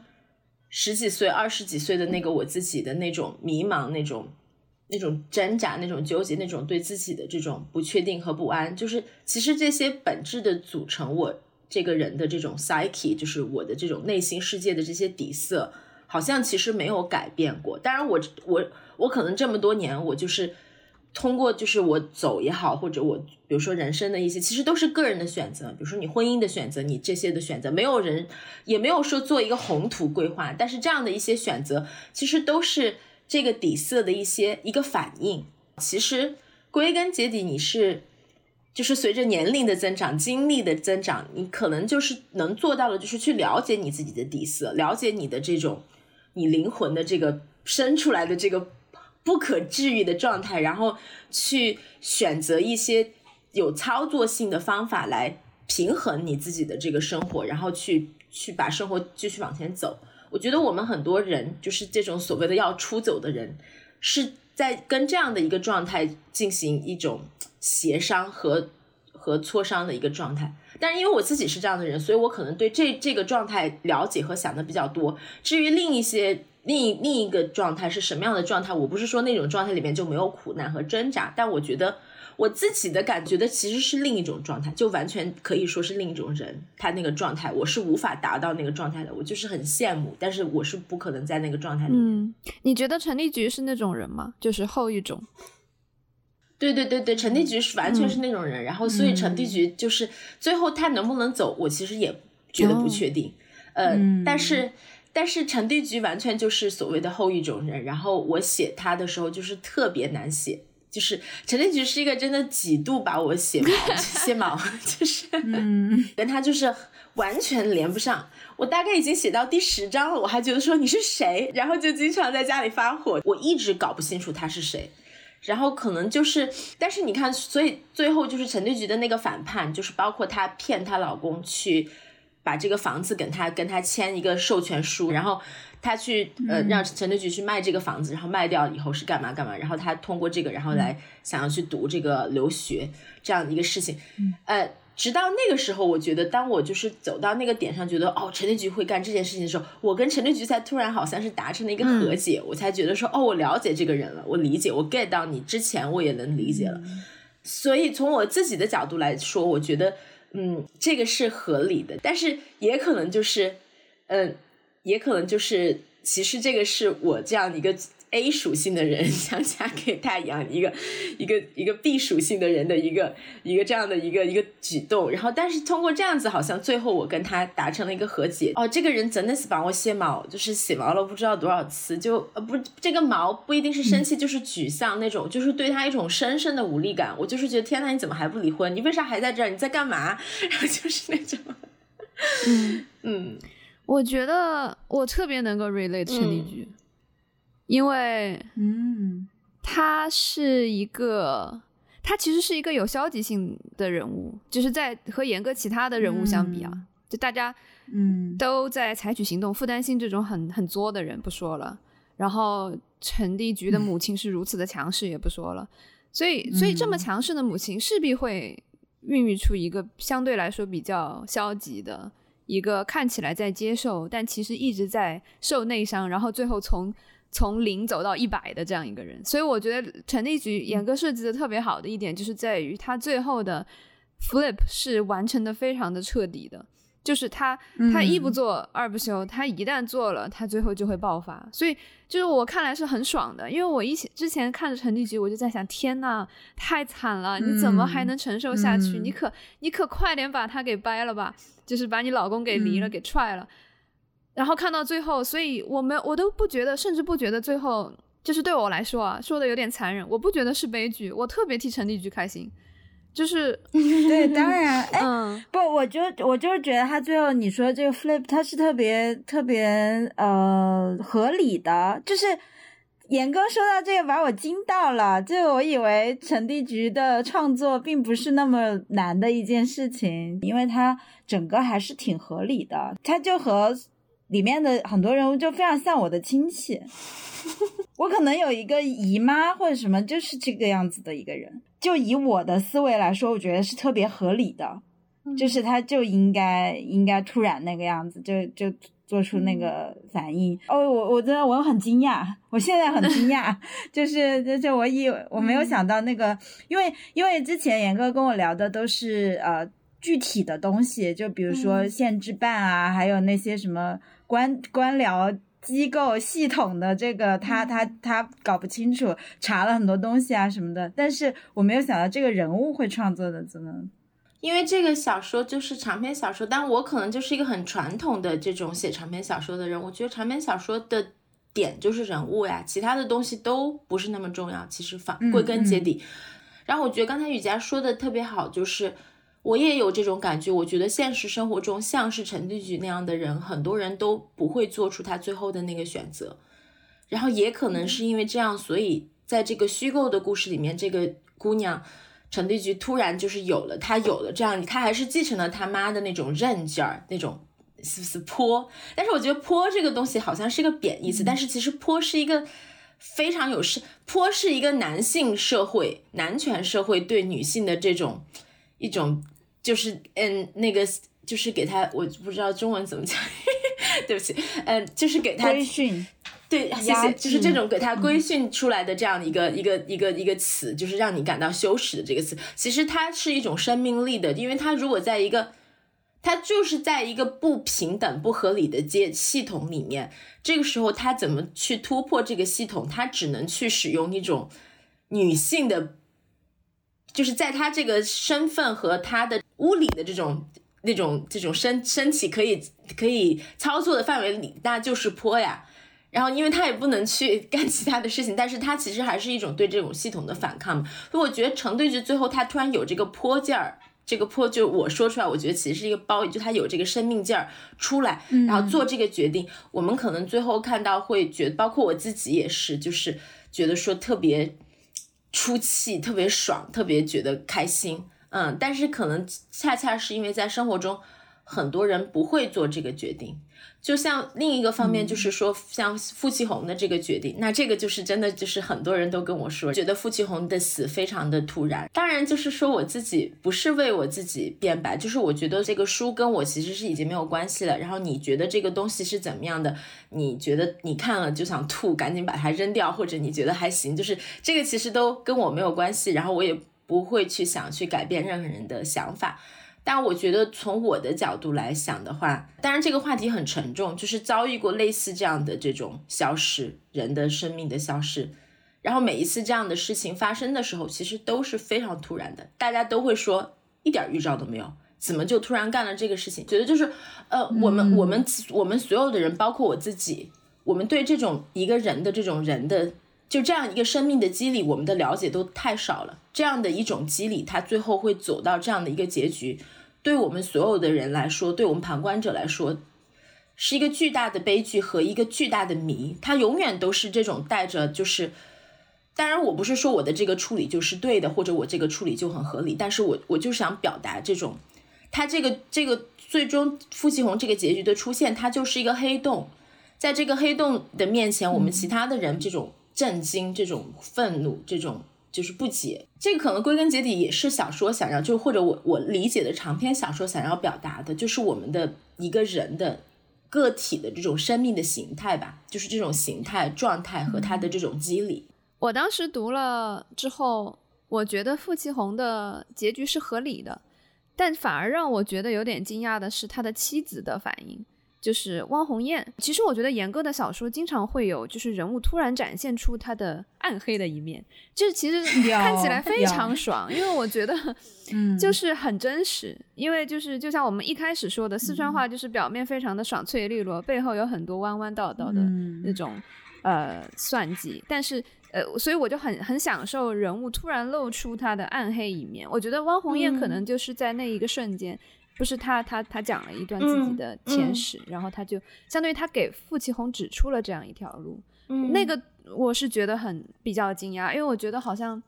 十几岁、二十几岁的那个我自己的那种迷茫、那种、那种挣扎、那种纠结、那种对自己的这种不确定和不安，就是其实这些本质的组成，我这个人的这种 psyche，就是我的这种内心世界的这些底色，好像其实没有改变过。当然，我我我可能这么多年，我就是。通过就是我走也好，或者我比如说人生的一些，其实都是个人的选择。比如说你婚姻的选择，你这些的选择，没有人也没有说做一个宏图规划。但是这样的一些选择，其实都是这个底色的一些一个反应。其实归根结底，你是就是随着年龄的增长、经历的增长，你可能就是能做到的，就是去了解你自己的底色，了解你的这种你灵魂的这个生出来的这个。不可治愈的状态，然后去选择一些有操作性的方法来平衡你自己的这个生活，然后去去把生活继续往前走。我觉得我们很多人就是这种所谓的要出走的人，是在跟这样的一个状态进行一种协商和和磋商的一个状态。但是因为我自己是这样的人，所以我可能对这这个状态了解和想的比较多。至于另一些。另另一个状态是什么样的状态？我不是说那种状态里面就没有苦难和挣扎，但我觉得我自己的感觉的其实是另一种状态，就完全可以说是另一种人，他那个状态我是无法达到那个状态的，我就是很羡慕，但是我是不可能在那个状态里。嗯，你觉得陈立菊是那种人吗？就是后一种。对对对对，陈立菊是完全是那种人，然后所以陈立菊就是最后他能不能走，我其实也觉得不确定。呃，但是。但是陈地菊完全就是所谓的后一种人，然后我写他的时候就是特别难写，就是陈地菊是一个真的几度把我写毛 写毛，就是跟他就是完全连不上。我大概已经写到第十章了，我还觉得说你是谁，然后就经常在家里发火，我一直搞不清楚他是谁，然后可能就是，但是你看，所以最后就是陈队菊的那个反叛，就是包括她骗她老公去。把这个房子跟她跟她签一个授权书，然后她去呃让陈队菊去卖这个房子，然后卖掉以后是干嘛干嘛，然后她通过这个然后来想要去读这个留学这样的一个事情，呃，直到那个时候，我觉得当我就是走到那个点上，觉得哦陈立菊会干这件事情的时候，我跟陈立菊才突然好像是达成了一个和解，我才觉得说哦我了解这个人了，我理解我 get 到你之前我也能理解了，所以从我自己的角度来说，我觉得。嗯，这个是合理的，但是也可能就是，嗯，也可能就是，其实这个是我这样一个 A 属性的人 想嫁给太阳，一个一个一个 B 属性的人的一个一个这样的一个一个举动，然后但是通过这样子，好像最后我跟他达成了一个和解。哦，这个人真的是把我卸毛，就是洗毛了不知道多少次，就呃不这个毛不一定是生气，就是沮丧那种，就是对他一种深深的无力感。我就是觉得天呐，你怎么还不离婚？你为啥还在这儿？你在干嘛？然后就是那种，嗯嗯，我觉得我特别能够 relate 陈立菊。因为，嗯，他是一个，他其实是一个有消极性的人物，就是在和严哥其他的人物相比啊，就大家，嗯，都在采取行动，负担性这种很很作的人不说了，然后陈立菊的母亲是如此的强势也不说了，所以，所以这么强势的母亲势必会孕育出一个相对来说比较消极的一个看起来在接受，但其实一直在受内伤，然后最后从。从零走到一百的这样一个人，所以我觉得陈立菊严格设计的特别好的一点，就是在于他最后的 flip 是完成的非常的彻底的，就是他他一不做二不休，他一旦做了，他最后就会爆发。所以就是我看来是很爽的，因为我一起之前看着陈立菊，我就在想，天呐，太惨了，你怎么还能承受下去？你可你可快点把他给掰了吧，就是把你老公给离了，给踹了。然后看到最后，所以我们我都不觉得，甚至不觉得最后就是对我来说啊，说的有点残忍。我不觉得是悲剧，我特别替陈立菊开心。就是 对，当然，哎，不，我就我就是觉得他最后你说这个 flip，他是特别特别呃合理的。就是严哥说到这个，把我惊到了。就我以为陈立菊的创作并不是那么难的一件事情，因为他整个还是挺合理的。他就和里面的很多人物就非常像我的亲戚，我可能有一个姨妈或者什么，就是这个样子的一个人。就以我的思维来说，我觉得是特别合理的，就是他就应该应该突然那个样子，就就做出那个反应。哦，我我真的我很惊讶，我现在很惊讶，就是就是我以我没有想到那个，因为因为之前严哥跟我聊的都是呃具体的东西，就比如说限制办啊，还有那些什么。官官僚机构系统的这个，他他他搞不清楚，查了很多东西啊什么的。但是我没有想到这个人物会创作的怎么，因为这个小说就是长篇小说，但我可能就是一个很传统的这种写长篇小说的人。我觉得长篇小说的点就是人物呀，其他的东西都不是那么重要。其实反归根结底，然后我觉得刚才雨佳说的特别好，就是。我也有这种感觉，我觉得现实生活中像是陈立菊那样的人，很多人都不会做出他最后的那个选择。然后也可能是因为这样，所以在这个虚构的故事里面，这个姑娘陈立菊突然就是有了，她有了这样，她还是继承了她妈的那种韧劲儿，那种是不是泼？但是我觉得泼这个东西好像是个贬义词，但是其实泼是一个非常有是泼是一个男性社会、男权社会对女性的这种一种。就是嗯，那个就是给他，我不知道中文怎么讲，对不起，嗯，就是给他规训，对，谢谢，就是这种给他规训出来的这样的一个一个一个一个词，就是让你感到羞耻的这个词，其实它是一种生命力的，因为它如果在一个，它就是在一个不平等、不合理的阶系统里面，这个时候他怎么去突破这个系统？他只能去使用一种女性的。就是在他这个身份和他的物理的这种那种这种身身体可以可以操作的范围里，那就是坡呀。然后，因为他也不能去 干其他的事情，但是他其实还是一种对这种系统的反抗。所以我觉得程对局最后他突然有这个坡劲儿，这个坡就我说出来，我觉得其实是一个褒义，就他有这个生命劲儿出来，然后做这个决定。我们可能最后看到会觉得，包括我自己也是，就是觉得说特别。出气特别爽，特别觉得开心，嗯，但是可能恰恰是因为在生活中，很多人不会做这个决定。就像另一个方面，就是说，像傅奇红的这个决定，那这个就是真的，就是很多人都跟我说，觉得傅奇红的死非常的突然。当然，就是说我自己不是为我自己辩白，就是我觉得这个书跟我其实是已经没有关系了。然后你觉得这个东西是怎么样的？你觉得你看了就想吐，赶紧把它扔掉，或者你觉得还行，就是这个其实都跟我没有关系。然后我也不会去想去改变任何人的想法。但我觉得从我的角度来想的话，当然这个话题很沉重，就是遭遇过类似这样的这种消失，人的生命的消失，然后每一次这样的事情发生的时候，其实都是非常突然的，大家都会说一点预兆都没有，怎么就突然干了这个事情？觉得就是，呃，我们我们我们所有的人，包括我自己，我们对这种一个人的这种人的。就这样一个生命的机理，我们的了解都太少了。这样的一种机理，它最后会走到这样的一个结局，对我们所有的人来说，对我们旁观者来说，是一个巨大的悲剧和一个巨大的谜。它永远都是这种带着，就是，当然我不是说我的这个处理就是对的，或者我这个处理就很合理，但是我我就想表达这种，它这个这个最终傅奇红这个结局的出现，它就是一个黑洞，在这个黑洞的面前，我们其他的人这种。震惊，这种愤怒，这种就是不解，这个可能归根结底也是小说想要，就或者我我理解的长篇小说想要表达的，就是我们的一个人的个体的这种生命的形态吧，就是这种形态状态和他的这种机理。我当时读了之后，我觉得傅其红的结局是合理的，但反而让我觉得有点惊讶的是他的妻子的反应。就是汪红艳，其实我觉得严歌的小说经常会有，就是人物突然展现出他的暗黑的一面，就是其实 看起来非常爽，因为我觉得，嗯，就是很真实，因为就是就像我们一开始说的，四川话就是表面非常的爽脆利落，背后有很多弯弯道道的那种呃算计，但是呃，所以我就很很享受人物突然露出他的暗黑一面，我觉得汪红艳可能就是在那一个瞬间。不是他，他他讲了一段自己的前史，然后他就相当于他给傅其红指出了这样一条路。那个我是觉得很比较惊讶，因为我觉得好像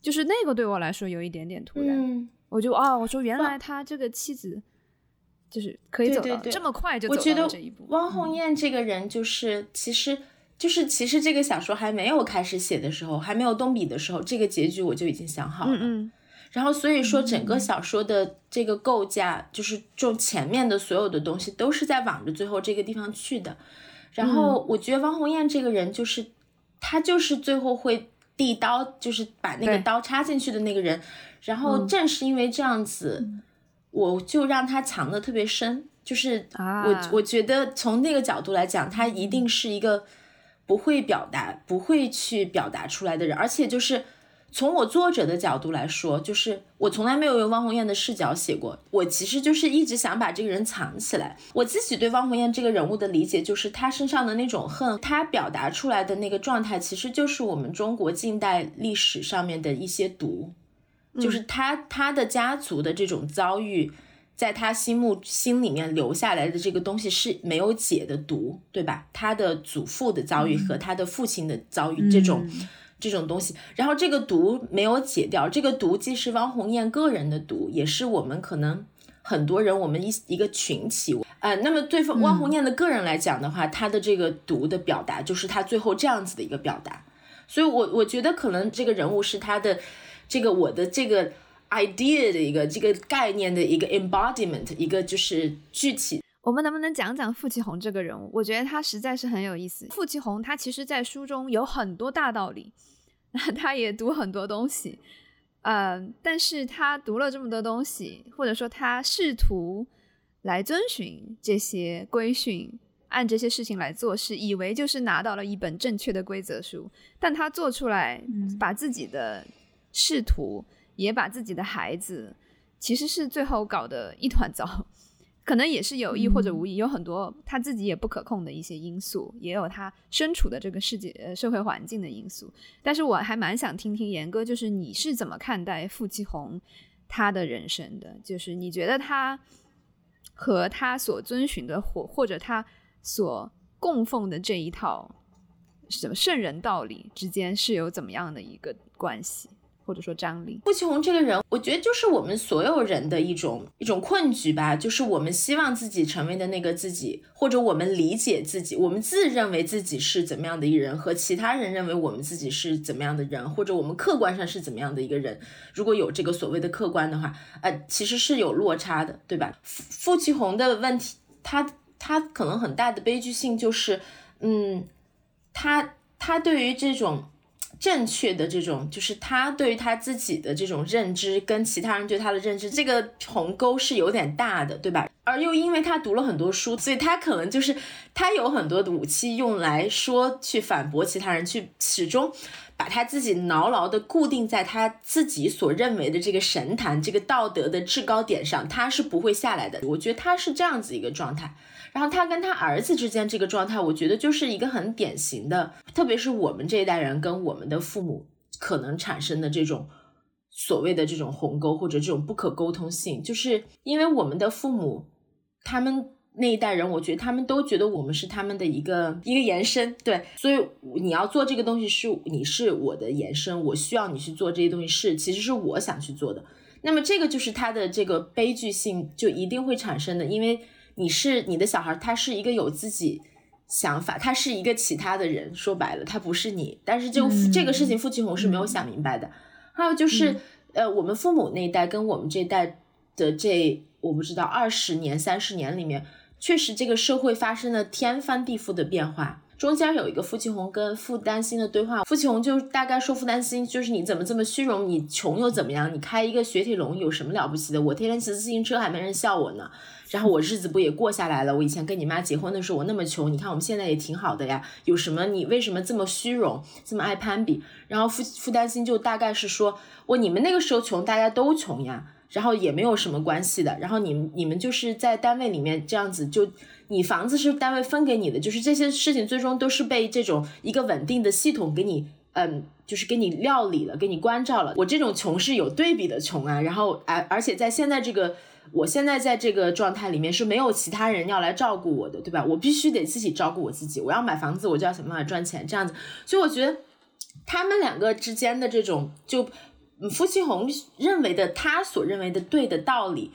就是那个对我来说有一点点突然。我就啊，我说原来他这个妻子就是可以走到这么快就走到这一步。汪红艳这个人就是，其实就是其实这个小说还没有开始写的时候，还没有动笔的时候，这个结局我就已经想好了。嗯。然后，所以说整个小说的这个构架，就是就前面的所有的东西都是在往着最后这个地方去的。然后，我觉得汪红艳这个人，就是他就是最后会递刀，就是把那个刀插进去的那个人。然后，正是因为这样子，我就让他藏的特别深。就是我我觉得从那个角度来讲，他一定是一个不会表达、不会去表达出来的人，而且就是。从我作者的角度来说，就是我从来没有用汪红艳的视角写过。我其实就是一直想把这个人藏起来。我自己对汪红艳这个人物的理解，就是她身上的那种恨，她表达出来的那个状态，其实就是我们中国近代历史上面的一些毒，就是她她的家族的这种遭遇，在她心目心里面留下来的这个东西是没有解的毒，对吧？她的祖父的遭遇和她的父亲的遭遇这种。这种东西，然后这个毒没有解掉，这个毒既是汪红艳个人的毒，也是我们可能很多人我们一一个群体，呃，那么对汪红艳的个人来讲的话，他的这个毒的表达就是她最后这样子的一个表达，所以我我觉得可能这个人物是他的这个我的这个 idea 的一个这个概念的一个 embodiment，一个就是具体。我们能不能讲讲傅奇红这个人物？我觉得他实在是很有意思。傅奇红他其实在书中有很多大道理。他也读很多东西，嗯，但是他读了这么多东西，或者说他试图来遵循这些规训，按这些事情来做事，以为就是拿到了一本正确的规则书，但他做出来，把自己的仕途，也把自己的孩子，其实是最后搞得一团糟。可能也是有意或者无意，有很多他自己也不可控的一些因素，也有他身处的这个世界呃社会环境的因素。但是我还蛮想听听严哥，就是你是怎么看待傅继红他的人生的？就是你觉得他和他所遵循的或或者他所供奉的这一套什么圣人道理之间是有怎么样的一个关系？或者说张力，傅奇红这个人，我觉得就是我们所有人的一种一种困局吧，就是我们希望自己成为的那个自己，或者我们理解自己，我们自认为自己是怎么样的一人，和其他人认为我们自己是怎么样的人，或者我们客观上是怎么样的一个人，如果有这个所谓的客观的话，呃，其实是有落差的，对吧？傅奇红的问题，他他可能很大的悲剧性就是，嗯，他他对于这种。正确的这种，就是他对于他自己的这种认知跟其他人对他的认知，这个鸿沟是有点大的，对吧？而又因为他读了很多书，所以他可能就是他有很多的武器用来说去反驳其他人，去始终把他自己牢牢的固定在他自己所认为的这个神坛、这个道德的制高点上，他是不会下来的。我觉得他是这样子一个状态。然后他跟他儿子之间这个状态，我觉得就是一个很典型的，特别是我们这一代人跟我们的父母可能产生的这种所谓的这种鸿沟或者这种不可沟通性，就是因为我们的父母他们那一代人，我觉得他们都觉得我们是他们的一个一个延伸，对，所以你要做这个东西是你是我的延伸，我需要你去做这些东西是其实是我想去做的，那么这个就是他的这个悲剧性就一定会产生的，因为。你是你的小孩，他是一个有自己想法，他是一个其他的人。说白了，他不是你。但是就这个事情，付启红是没有想明白的。还有就是，呃，我们父母那一代跟我们这代的这，我不知道二十年、三十年里面，确实这个社会发生了天翻地覆的变化。中间有一个付启红跟付丹心的对话，付启红就大概说付丹心，就是你怎么这么虚荣？你穷又怎么样？你开一个雪铁龙有什么了不起的？我天天骑自行车还没人笑我呢。然后我日子不也过下来了？我以前跟你妈结婚的时候，我那么穷，你看我们现在也挺好的呀。有什么？你为什么这么虚荣，这么爱攀比？然后负负担心就大概是说，我你们那个时候穷，大家都穷呀，然后也没有什么关系的。然后你们你们就是在单位里面这样子，就你房子是单位分给你的，就是这些事情最终都是被这种一个稳定的系统给你，嗯，就是给你料理了，给你关照了。我这种穷是有对比的穷啊。然后而而且在现在这个。我现在在这个状态里面是没有其他人要来照顾我的，对吧？我必须得自己照顾我自己。我要买房子，我就要想办法赚钱，这样子。所以我觉得他们两个之间的这种，就夫妻红认为的他所认为的对的道理，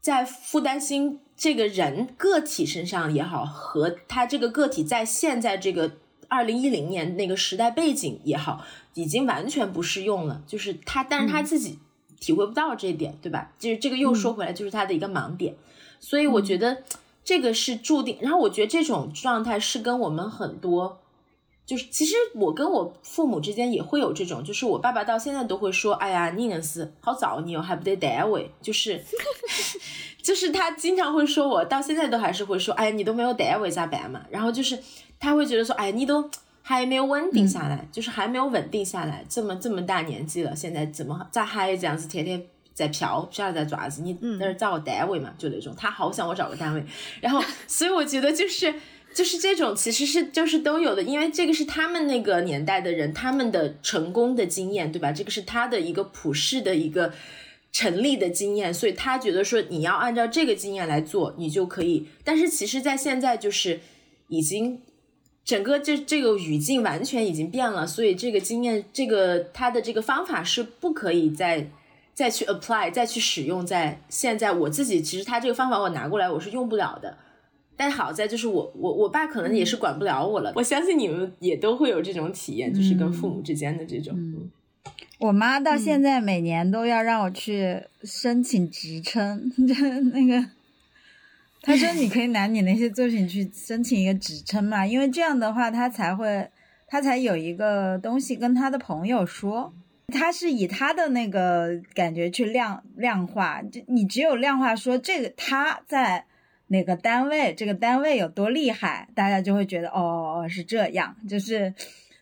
在负担心这个人个体身上也好，和他这个个体在现在这个二零一零年那个时代背景也好，已经完全不适用了。就是他，但是他自己。体会不到这一点，对吧？就是这个又说回来，就是他的一个盲点。所以我觉得这个是注定。然后我觉得这种状态是跟我们很多，就是其实我跟我父母之间也会有这种，就是我爸爸到现在都会说：“哎呀，你那是好早，你又还不得单位。”就是，就是他经常会说我，到现在都还是会说：“哎，你都没有单位咋办嘛？”然后就是他会觉得说：“哎，你都。”还没有稳定下来，就是还没有稳定下来。这么这么大年纪了，现在怎么咋还这样子，天天在飘，不晓得在爪子？你那儿找个单位嘛，就那种。他好想我找个单位，然后，所以我觉得就是就是这种，其实是就是都有的，因为这个是他们那个年代的人，他们的成功的经验，对吧？这个是他的一个普世的一个成立的经验，所以他觉得说你要按照这个经验来做，你就可以。但是其实，在现在就是已经。整个这这个语境完全已经变了，所以这个经验，这个他的这个方法是不可以再再去 apply，再去使用在现在。我自己其实他这个方法我拿过来我是用不了的，但好在就是我我我爸可能也是管不了我了。我相信你们也都会有这种体验，就是跟父母之间的这种。我妈到现在每年都要让我去申请职称，就那个。她说：“你可以拿你那些作品去申请一个职称嘛，因为这样的话，她才会，她才有一个东西跟她的朋友说。她是以她的那个感觉去量量化，就你只有量化说这个他在哪个单位，这个单位有多厉害，大家就会觉得哦是这样，就是。”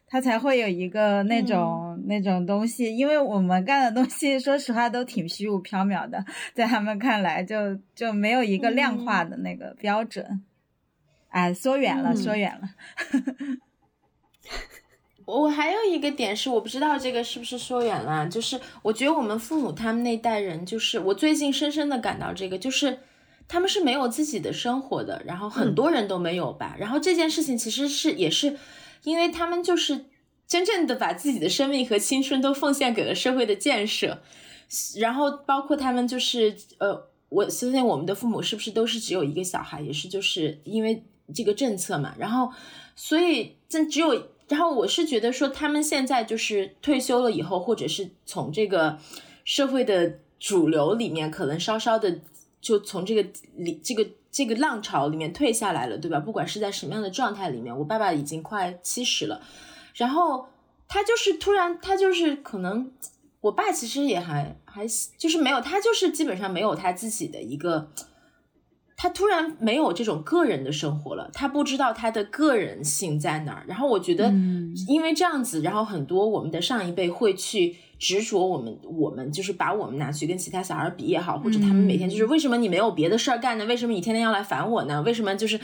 他才会有一个那种那种东西，因为我们干的东西，说实话都挺虚无缥缈的，在他们看来就就没有一个量化的那个标准。哎，说远了，说远了。我还有一个点是，我不知道这个是不是说远了，就是我觉得我们父母他们那代人，就是我最近深深的感到这个，就是他们是没有自己的生活的，然后很多人都没有吧，然后这件事情其实是也是。因为他们就是真正的把自己的生命和青春都奉献给了社会的建设，然后包括他们就是呃，我相信我们的父母是不是都是只有一个小孩，也是就是因为这个政策嘛，然后所以这只有，然后我是觉得说他们现在就是退休了以后，或者是从这个社会的主流里面，可能稍稍的就从这个里这个。这个浪潮里面退下来了，对吧？不管是在什么样的状态里面，我爸爸已经快七十了，然后他就是突然，他就是可能，我爸其实也还还就是没有，他就是基本上没有他自己的一个。他突然没有这种个人的生活了，他不知道他的个人性在哪儿。然后我觉得，因为这样子，然后很多我们的上一辈会去执着我们，我们就是把我们拿去跟其他小孩比也好，或者他们每天就是为什么你没有别的事儿干呢？为什么你天天要来烦我呢？为什么就是？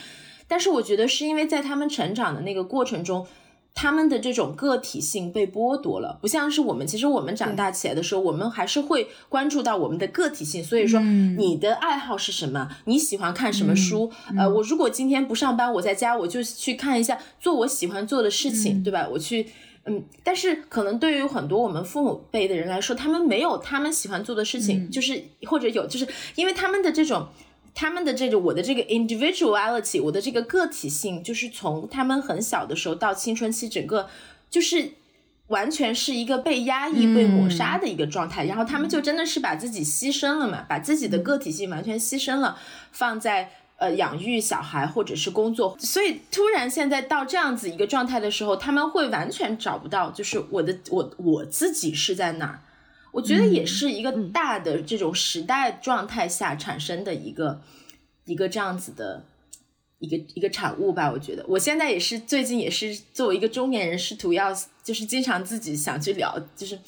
但是我觉得是因为在他们成长的那个过程中。他们的这种个体性被剥夺了，不像是我们。其实我们长大起来的时候，我们还是会关注到我们的个体性。所以说，你的爱好是什么？你喜欢看什么书？呃，我如果今天不上班，我在家，我就去看一下，做我喜欢做的事情，对吧？我去，嗯。但是可能对于很多我们父母辈的人来说，他们没有他们喜欢做的事情，就是或者有，就是因为他们的这种。他们的这个我的这个 individuality，我的这个个体性，就是从他们很小的时候到青春期，整个就是完全是一个被压抑、被抹杀的一个状态。然后他们就真的是把自己牺牲了嘛，把自己的个体性完全牺牲了，放在呃养育小孩或者是工作。所以突然现在到这样子一个状态的时候，他们会完全找不到，就是我的我我自己是在哪儿。我觉得也是一个大的这种时代状态下产生的一个一个这样子的一个一个产物吧。我觉得我现在也是最近也是作为一个中年人，试图要就是经常自己想去聊，就是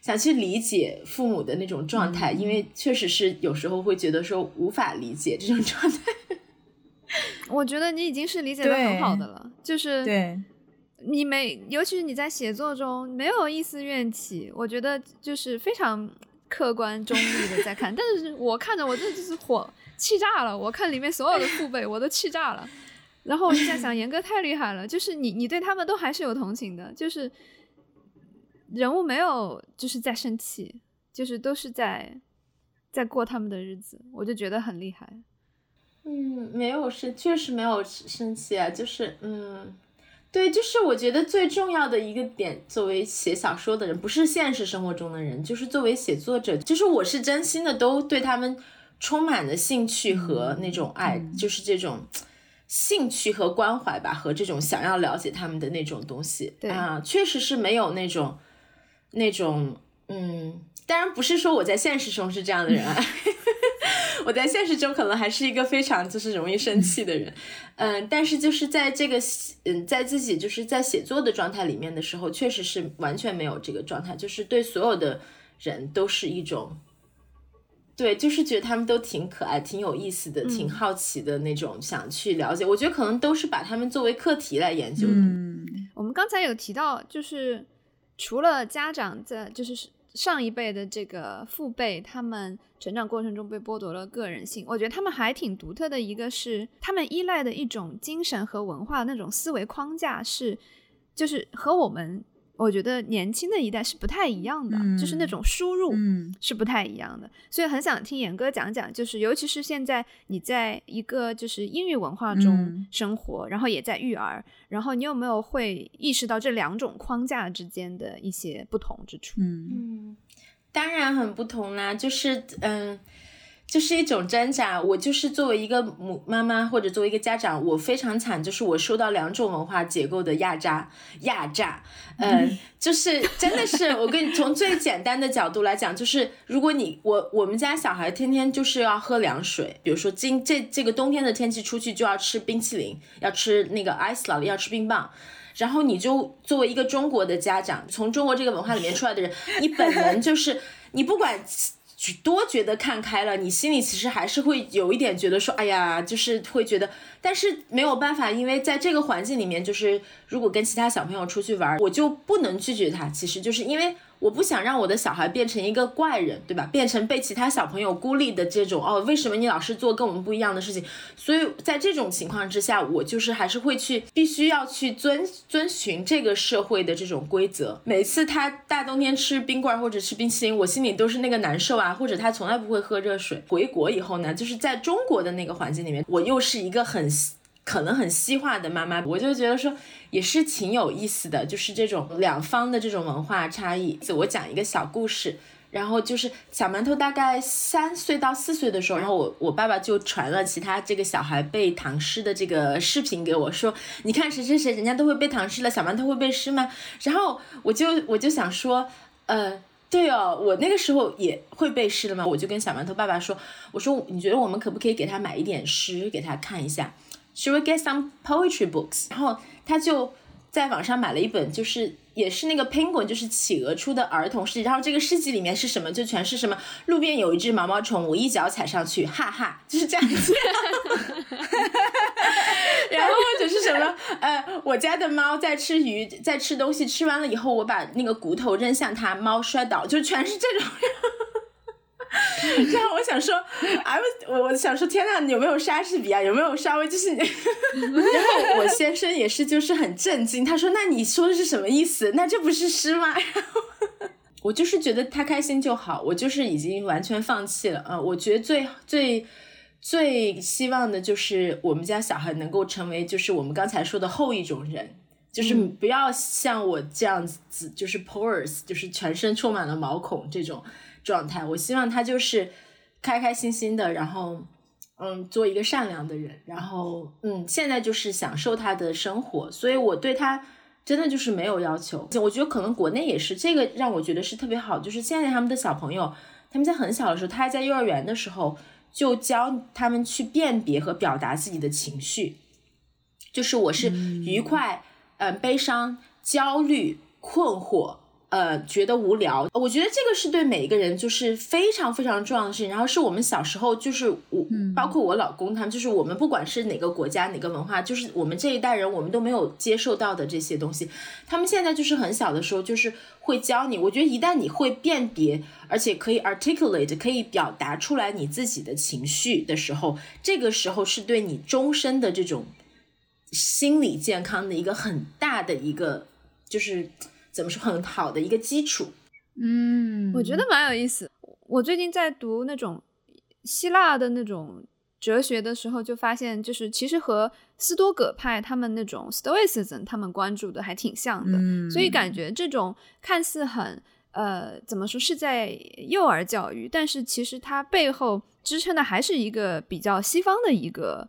想去理解父母的那种状态，因为确实是有时候会觉得说无法理解这种状态。我觉得你已经是理解的很好的了，就是对。你没，尤其是你在写作中没有一丝怨气，我觉得就是非常客观中立的在看。但是我看着我这就是火气炸了，我看里面所有的父辈我都气炸了。然后我就在想，严哥太厉害了，就是你你对他们都还是有同情的，就是人物没有就是在生气，就是都是在在过他们的日子，我就觉得很厉害。嗯，没有生，确实没有生气啊，就是嗯。对，就是我觉得最重要的一个点，作为写小说的人，不是现实生活中的人，就是作为写作者，就是我是真心的都对他们充满了兴趣和那种爱，就是这种兴趣和关怀吧，和这种想要了解他们的那种东西。对啊，确实是没有那种那种，嗯，当然不是说我在现实中是这样的人啊。我在现实中可能还是一个非常就是容易生气的人，嗯，但是就是在这个嗯在自己就是在写作的状态里面的时候，确实是完全没有这个状态，就是对所有的人都是一种，对，就是觉得他们都挺可爱、挺有意思的、挺好奇的那种，想去了解。我觉得可能都是把他们作为课题来研究的。嗯，我们刚才有提到，就是除了家长在，就是。上一辈的这个父辈，他们成长过程中被剥夺了个人性。我觉得他们还挺独特的，一个是他们依赖的一种精神和文化那种思维框架是，就是和我们。我觉得年轻的一代是不太一样的，就是那种输入是不太一样的，所以很想听严哥讲讲，就是尤其是现在你在一个就是英语文化中生活，然后也在育儿，然后你有没有会意识到这两种框架之间的一些不同之处？嗯，当然很不同啦，就是嗯。就是一种挣扎。我就是作为一个母妈妈或者作为一个家长，我非常惨，就是我受到两种文化结构的压榨，压榨。嗯，就是真的是，我跟你从最简单的角度来讲，就是如果你我我们家小孩天天就是要喝凉水，比如说今这这个冬天的天气出去就要吃冰淇淋，要吃那个 ice 要吃冰棒，然后你就作为一个中国的家长，从中国这个文化里面出来的人，你本能就是你不管。多觉得看开了，你心里其实还是会有一点觉得说，哎呀，就是会觉得，但是没有办法，因为在这个环境里面，就是如果跟其他小朋友出去玩，我就不能拒绝他，其实就是因为。我不想让我的小孩变成一个怪人，对吧？变成被其他小朋友孤立的这种哦，为什么你老是做跟我们不一样的事情？所以在这种情况之下，我就是还是会去，必须要去遵遵循这个社会的这种规则。每次他大冬天吃冰棍或者吃冰淇淋，我心里都是那个难受啊。或者他从来不会喝热水。回国以后呢，就是在中国的那个环境里面，我又是一个很。可能很西化的妈妈，我就觉得说也是挺有意思的，就是这种两方的这种文化差异。我讲一个小故事，然后就是小馒头大概三岁到四岁的时候，然后我我爸爸就传了其他这个小孩背唐诗的这个视频给我，说你看谁谁谁，人家都会背唐诗了，小馒头会背诗吗？然后我就我就想说，呃，对哦，我那个时候也会背诗的嘛，我就跟小馒头爸爸说，我说你觉得我们可不可以给他买一点诗给他看一下？Should we get some poetry books？然后他就在网上买了一本，就是也是那个 penguin，就是企鹅出的儿童诗。然后这个诗集里面是什么？就全是什么路边有一只毛毛虫，我一脚踩上去，哈哈，就是这样子。然后或者是什么？呃，我家的猫在吃鱼，在吃东西，吃完了以后，我把那个骨头扔向它，猫摔倒，就全是这种。然后我想说，哎，我我想说，天呐，你有没有莎士比亚？有没有稍微就是？然后我先生也是，就是很震惊。他说：“那你说的是什么意思？那这不是诗吗？” 然后我就是觉得他开心就好，我就是已经完全放弃了。嗯，我觉得最最最希望的就是我们家小孩能够成为，就是我们刚才说的后一种人，就是不要像我这样子，就是 pores，就是全身充满了毛孔这种。状态，我希望他就是开开心心的，然后嗯，做一个善良的人，然后嗯，现在就是享受他的生活，所以我对他真的就是没有要求。我觉得可能国内也是这个让我觉得是特别好，就是现在他们的小朋友，他们在很小的时候，他还在幼儿园的时候就教他们去辨别和表达自己的情绪，就是我是愉快、嗯，悲伤、焦虑、困惑。呃，觉得无聊，我觉得这个是对每一个人就是非常非常重要的事情。然后是我们小时候，就是我，包括我老公他们，就是我们不管是哪个国家哪个文化，就是我们这一代人，我们都没有接受到的这些东西。他们现在就是很小的时候，就是会教你。我觉得一旦你会辨别，而且可以 articulate，可以表达出来你自己的情绪的时候，这个时候是对你终身的这种心理健康的一个很大的一个，就是。怎么说很好的一个基础？嗯，我觉得蛮有意思。我最近在读那种希腊的那种哲学的时候，就发现，就是其实和斯多葛派他们那种 Stoicism 他们关注的还挺像的。所以感觉这种看似很呃怎么说是在幼儿教育，但是其实它背后支撑的还是一个比较西方的一个。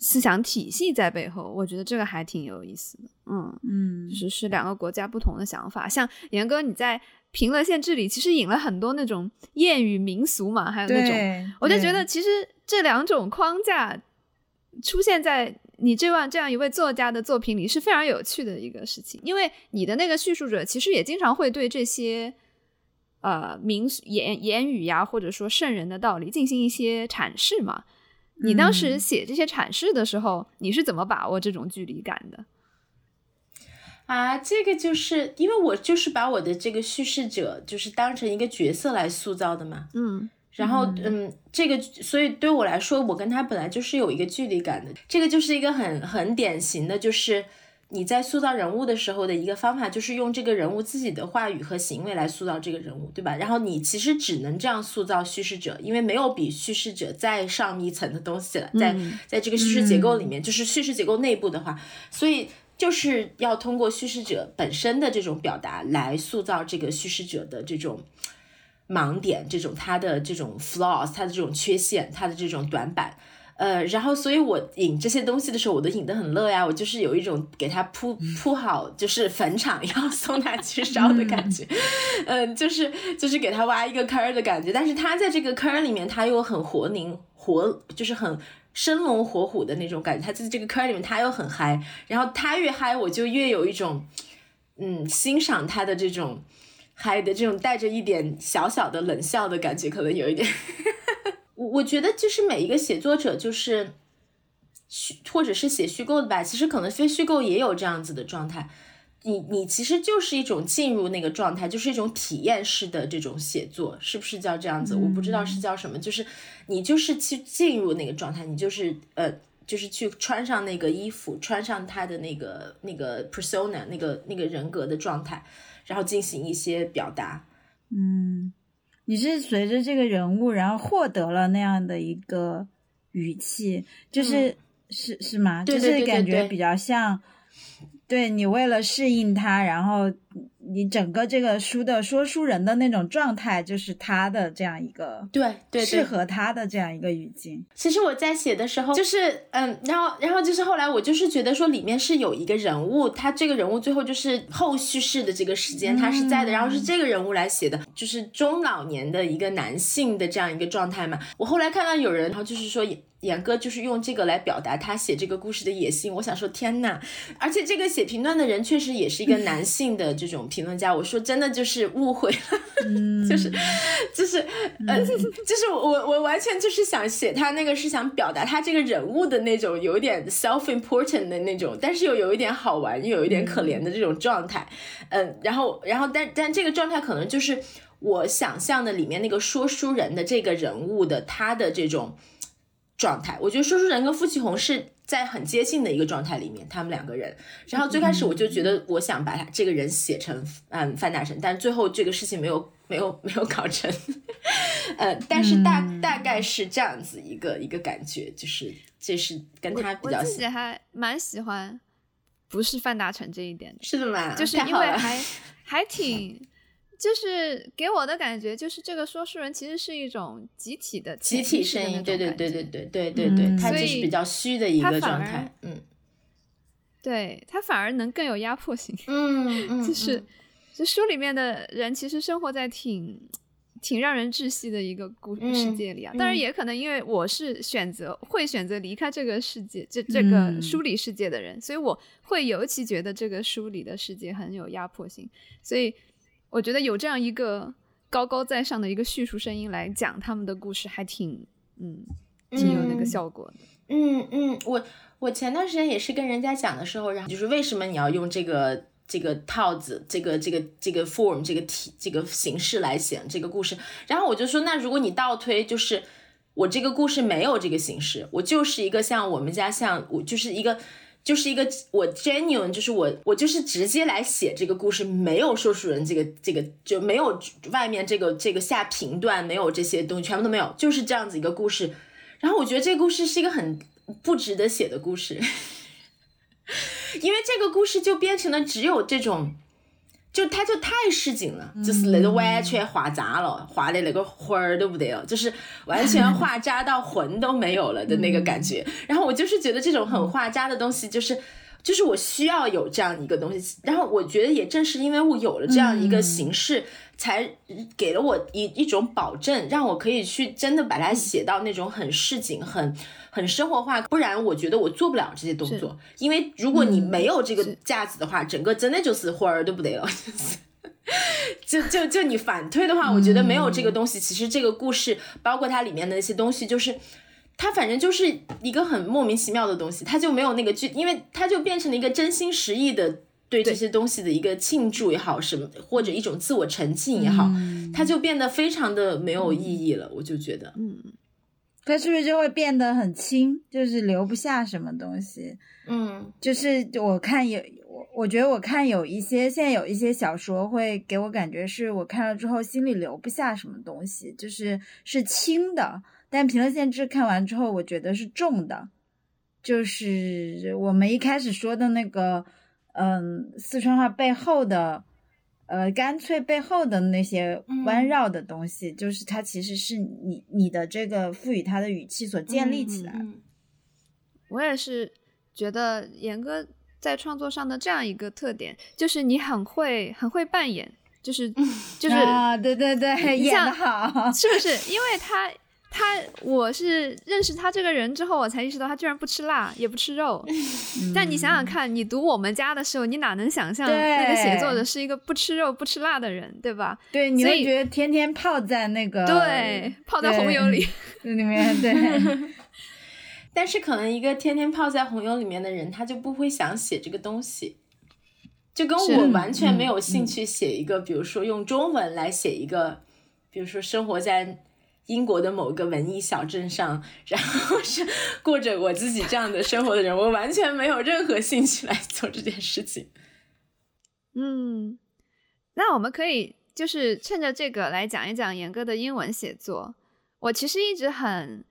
思想体系在背后，我觉得这个还挺有意思的。嗯嗯，就是是两个国家不同的想法。像严哥，你在平乐县治里其实引了很多那种谚语民俗嘛，还有那种，我就觉得其实这两种框架出现在你这样这样一位作家的作品里是非常有趣的一个事情。因为你的那个叙述者其实也经常会对这些呃民言言语呀，或者说圣人的道理进行一些阐释嘛。你当时写这些阐释的时候，你是怎么把握这种距离感的？啊，这个就是因为我就是把我的这个叙事者就是当成一个角色来塑造的嘛。嗯，然后嗯，这个所以对我来说，我跟他本来就是有一个距离感的。这个就是一个很很典型的，就是。你在塑造人物的时候的一个方法，就是用这个人物自己的话语和行为来塑造这个人物，对吧？然后你其实只能这样塑造叙事者，因为没有比叙事者再上一层的东西了。在在这个叙事结构里面，就是叙事结构内部的话，所以就是要通过叙事者本身的这种表达来塑造这个叙事者的这种盲点，这种他的这种 flaws，他的这种缺陷，他的这种短板。呃，然后，所以我引这些东西的时候，我都引得很乐呀。我就是有一种给他铺铺好，就是坟场要 送他去烧的感觉，嗯，就是就是给他挖一个坑儿的感觉。但是他在这个坑儿里面，他又很活灵活，就是很生龙活虎的那种感觉。他在这个坑儿里面，他又很嗨。然后他越嗨，我就越有一种嗯欣赏他的这种嗨的这种带着一点小小的冷笑的感觉，可能有一点。我我觉得就是每一个写作者就是虚或者是写虚构的吧，其实可能非虚构也有这样子的状态。你你其实就是一种进入那个状态，就是一种体验式的这种写作，是不是叫这样子？我不知道是叫什么，就是你就是去进入那个状态，你就是呃就是去穿上那个衣服，穿上他的那个那个 persona 那个那个人格的状态，然后进行一些表达，嗯。你是随着这个人物，然后获得了那样的一个语气，就是是是吗？就是感觉比较像，对你为了适应他，然后你整个这个书的说书人的那种状态，就是他的这样一个对对适合他的这样一个语境。其实我在写的时候，就是嗯，然后然后就是后来我就是觉得说里面是有一个人物，他这个人物最后就是后叙事的这个时间他是在的，然后是这个人物来写的，就是中老年的一个男性的这样一个状态嘛。我后来看到有人，然后就是说。严哥就是用这个来表达他写这个故事的野心。我想说，天呐！而且这个写评论的人确实也是一个男 性的这种评论家。我说真的就是误会了，就是就是呃，就是 我我完全就是想写他那个是想表达他这个人物的那种有一点 self important 的那种，但是又有一点好玩又有一点可怜的这种状态。嗯，然后然后但但这个状态可能就是我想象的里面那个说书人的这个人物的他的这种。状态，我觉得说书人跟付启红是在很接近的一个状态里面，他们两个人。然后最开始我就觉得，我想把他这个人写成嗯范大神，但最后这个事情没有没有没有搞成。呃，但是大大概是这样子一个一个感觉，就是这是跟他比较。我自己还蛮喜欢，不是范大成这一点的。是的嘛？就是因为还 还挺。就是给我的感觉，就是这个说书人其实是一种集体的集体声音，对对对对对对对对，他就是比较虚的一个状态，嗯，对他反而能更有压迫性，嗯嗯，就是就书里面的人其实生活在挺挺让人窒息的一个故世界里啊，当然也可能因为我是选择会选择离开这个世界，这这个。书里世界的人，所以我会尤其觉得这个书里的世界很有压迫性，所以。我觉得有这样一个高高在上的一个叙述声音来讲他们的故事，还挺嗯，挺有那个效果的。嗯嗯，我我前段时间也是跟人家讲的时候，然后就是为什么你要用这个这个套子，这个这个这个 form 这个体这个形式来写这个故事，然后我就说，那如果你倒推，就是我这个故事没有这个形式，我就是一个像我们家像我就是一个。就是一个我 genuine，就是我我就是直接来写这个故事，没有说书人这个这个就没有外面这个这个下评断，没有这些东西，全部都没有，就是这样子一个故事。然后我觉得这个故事是一个很不值得写的故事，因为这个故事就变成了只有这种。就他就太市井了，就是那个完全画渣了，画的那个魂儿都不得了，就是完全画渣到魂都没有了的那个感觉。然后我就是觉得这种很画渣的东西，就是就是我需要有这样一个东西。然后我觉得也正是因为我有了这样一个形式，才给了我一一种保证，让我可以去真的把它写到那种很市井、很。很生活化，不然我觉得我做不了这些动作。因为如果你没有这个架子的话，整个真的就是活儿都不得了。就就就你反推的话，我觉得没有这个东西，其实这个故事包括它里面的那些东西，就是它反正就是一个很莫名其妙的东西，它就没有那个剧，因为它就变成了一个真心实意的对这些东西的一个庆祝也好，什么或者一种自我沉浸也好，它就变得非常的没有意义了。我就觉得，嗯。它是不是就会变得很轻，就是留不下什么东西？嗯，就是我看有我，我觉得我看有一些现在有一些小说会给我感觉是我看了之后心里留不下什么东西，就是是轻的。但《评论限制》看完之后，我觉得是重的，就是我们一开始说的那个，嗯，四川话背后的。呃，干脆背后的那些弯绕的东西，就是它其实是你你的这个赋予它的语气所建立起来。我也是觉得严哥在创作上的这样一个特点，就是你很会很会扮演，就是就是啊，对对对，演的好，是不是？因为他。他，我是认识他这个人之后，我才意识到他居然不吃辣，也不吃肉。但你想想看，你读我们家的时候，你哪能想象那个写作者是一个不吃肉、不吃辣的人，对吧？对，你会觉得天天泡在那个对泡在红油里 里面，对。但是可能一个天天泡在红油里面的人，他就不会想写这个东西，就跟我完全没有兴趣写一个，比如说用中文来写一个，比如说生活在。英国的某个文艺小镇上，然后是过着我自己这样的生活的人，我完全没有任何兴趣来做这件事情。嗯，那我们可以就是趁着这个来讲一讲严哥的英文写作。我其实一直很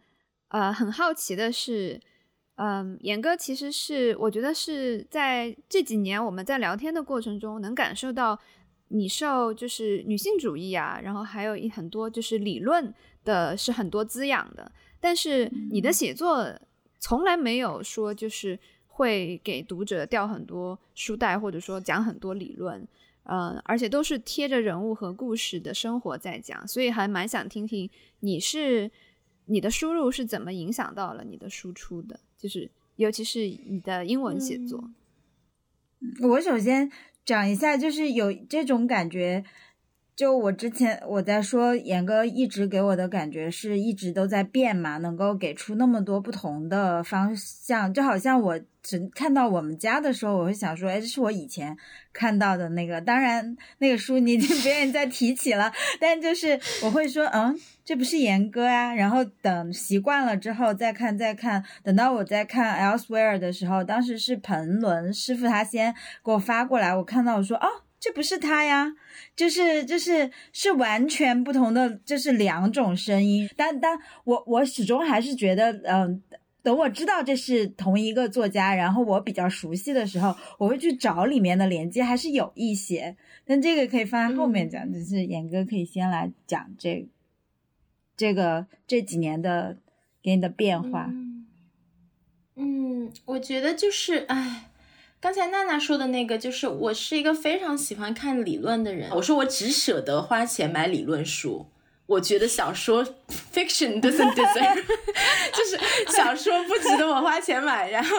呃很好奇的是，嗯，严哥其实是我觉得是在这几年我们在聊天的过程中能感受到。你受就是女性主义啊，然后还有一很多就是理论的是很多滋养的，但是你的写作从来没有说就是会给读者掉很多书袋，或者说讲很多理论，呃，而且都是贴着人物和故事的生活在讲，所以还蛮想听听你是你的输入是怎么影响到了你的输出的，就是尤其是你的英文写作。我首先讲一下，就是有这种感觉。就我之前我在说，严哥一直给我的感觉是一直都在变嘛，能够给出那么多不同的方向，就好像我只看到我们家的时候，我会想说，哎，这是我以前看到的那个。当然，那个书你已经不愿意再提起了，但就是我会说，嗯，这不是严哥呀。然后等习惯了之后再看再看，等到我在看 Elsewhere 的时候，当时是彭伦师傅他先给我发过来，我看到我说，哦。这不是他呀，就是就是是完全不同的，就是两种声音。但但我我始终还是觉得，嗯，等我知道这是同一个作家，然后我比较熟悉的时候，我会去找里面的连接，还是有一些。但这个可以放在后面讲，就是严哥可以先来讲这这个这几年的给你的变化。嗯，我觉得就是哎。刚才娜娜说的那个，就是我是一个非常喜欢看理论的人。我说我只舍得花钱买理论书，我觉得小说 fiction doesn't deserve，就是小说不值得我花钱买。然后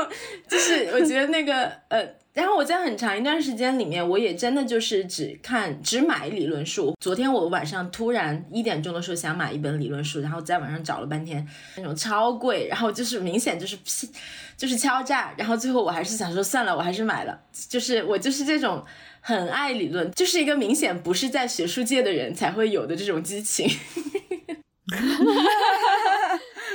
就是我觉得那个呃。然后我在很长一段时间里面，我也真的就是只看只买理论书。昨天我晚上突然一点钟的时候想买一本理论书，然后在网上找了半天，那种超贵，然后就是明显就是 就是敲诈。然后最后我还是想说算了，我还是买了。就是我就是这种很爱理论，就是一个明显不是在学术界的人才会有的这种激情。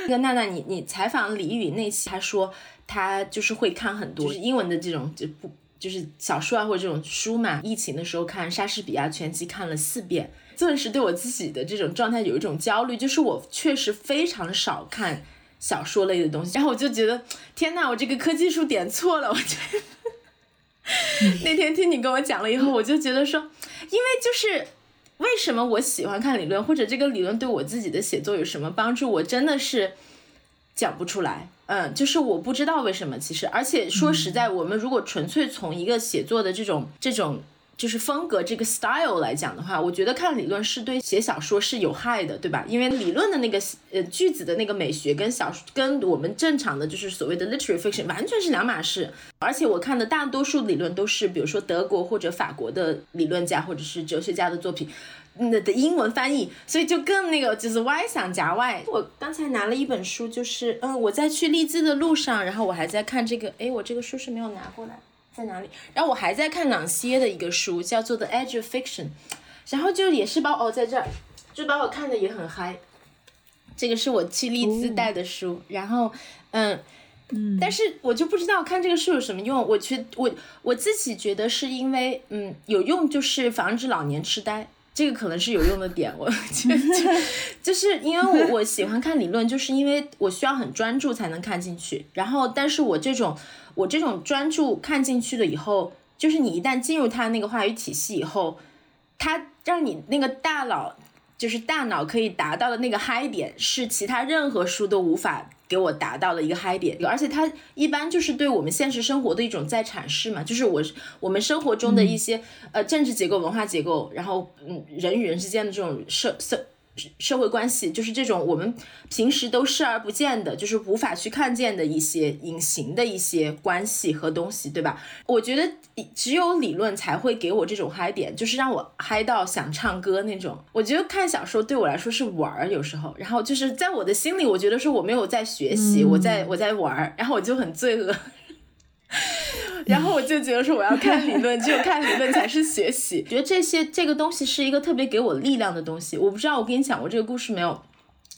那个娜娜，你你采访李宇那期，他说。他就是会看很多，就是英文的这种就不就是小说啊或者这种书嘛。疫情的时候看莎士比亚全集看了四遍，顿时对我自己的这种状态有一种焦虑，就是我确实非常少看小说类的东西。然后我就觉得天呐，我这个科技树点错了。我觉得 那天听你跟我讲了以后，我就觉得说，因为就是为什么我喜欢看理论，或者这个理论对我自己的写作有什么帮助，我真的是讲不出来。嗯，就是我不知道为什么，其实，而且说实在，我们如果纯粹从一个写作的这种这种就是风格这个 style 来讲的话，我觉得看理论是对写小说是有害的，对吧？因为理论的那个呃句子的那个美学跟小跟我们正常的就是所谓的 literary fiction 完全是两码事。而且我看的大多数理论都是比如说德国或者法国的理论家或者是哲学家的作品。那的英文翻译，所以就更那个，就是歪想夹歪。我刚才拿了一本书，就是嗯，我在去利兹的路上，然后我还在看这个，哎，我这个书是没有拿过来，在哪里？然后我还在看朗西耶的一个书，叫做《The Edge of Fiction》，然后就也是把哦，在这儿，就把我看的也很嗨。这个是我去利兹带的书，然后嗯嗯，但是我就不知道看这个书有什么用。我觉我我自己觉得是因为嗯有用，就是防止老年痴呆。这个可能是有用的点，我觉得就是因为我 我喜欢看理论，就是因为我需要很专注才能看进去。然后，但是我这种我这种专注看进去了以后，就是你一旦进入他那个话语体系以后，他让你那个大脑就是大脑可以达到的那个嗨点，是其他任何书都无法。给我达到的一个嗨点，而且它一般就是对我们现实生活的一种在阐释嘛，就是我我们生活中的一些呃政治结构、文化结构，然后嗯人与人之间的这种社社。社会关系就是这种我们平时都视而不见的，就是无法去看见的一些隐形的一些关系和东西，对吧？我觉得只有理论才会给我这种嗨点，就是让我嗨到想唱歌那种。我觉得看小说对我来说是玩儿，有时候，然后就是在我的心里，我觉得说我没有在学习，我在我在玩儿，然后我就很罪恶。然后我就觉得说我要看理论，只有看理论才是学习。觉得这些这个东西是一个特别给我力量的东西。我不知道我跟你讲过这个故事没有？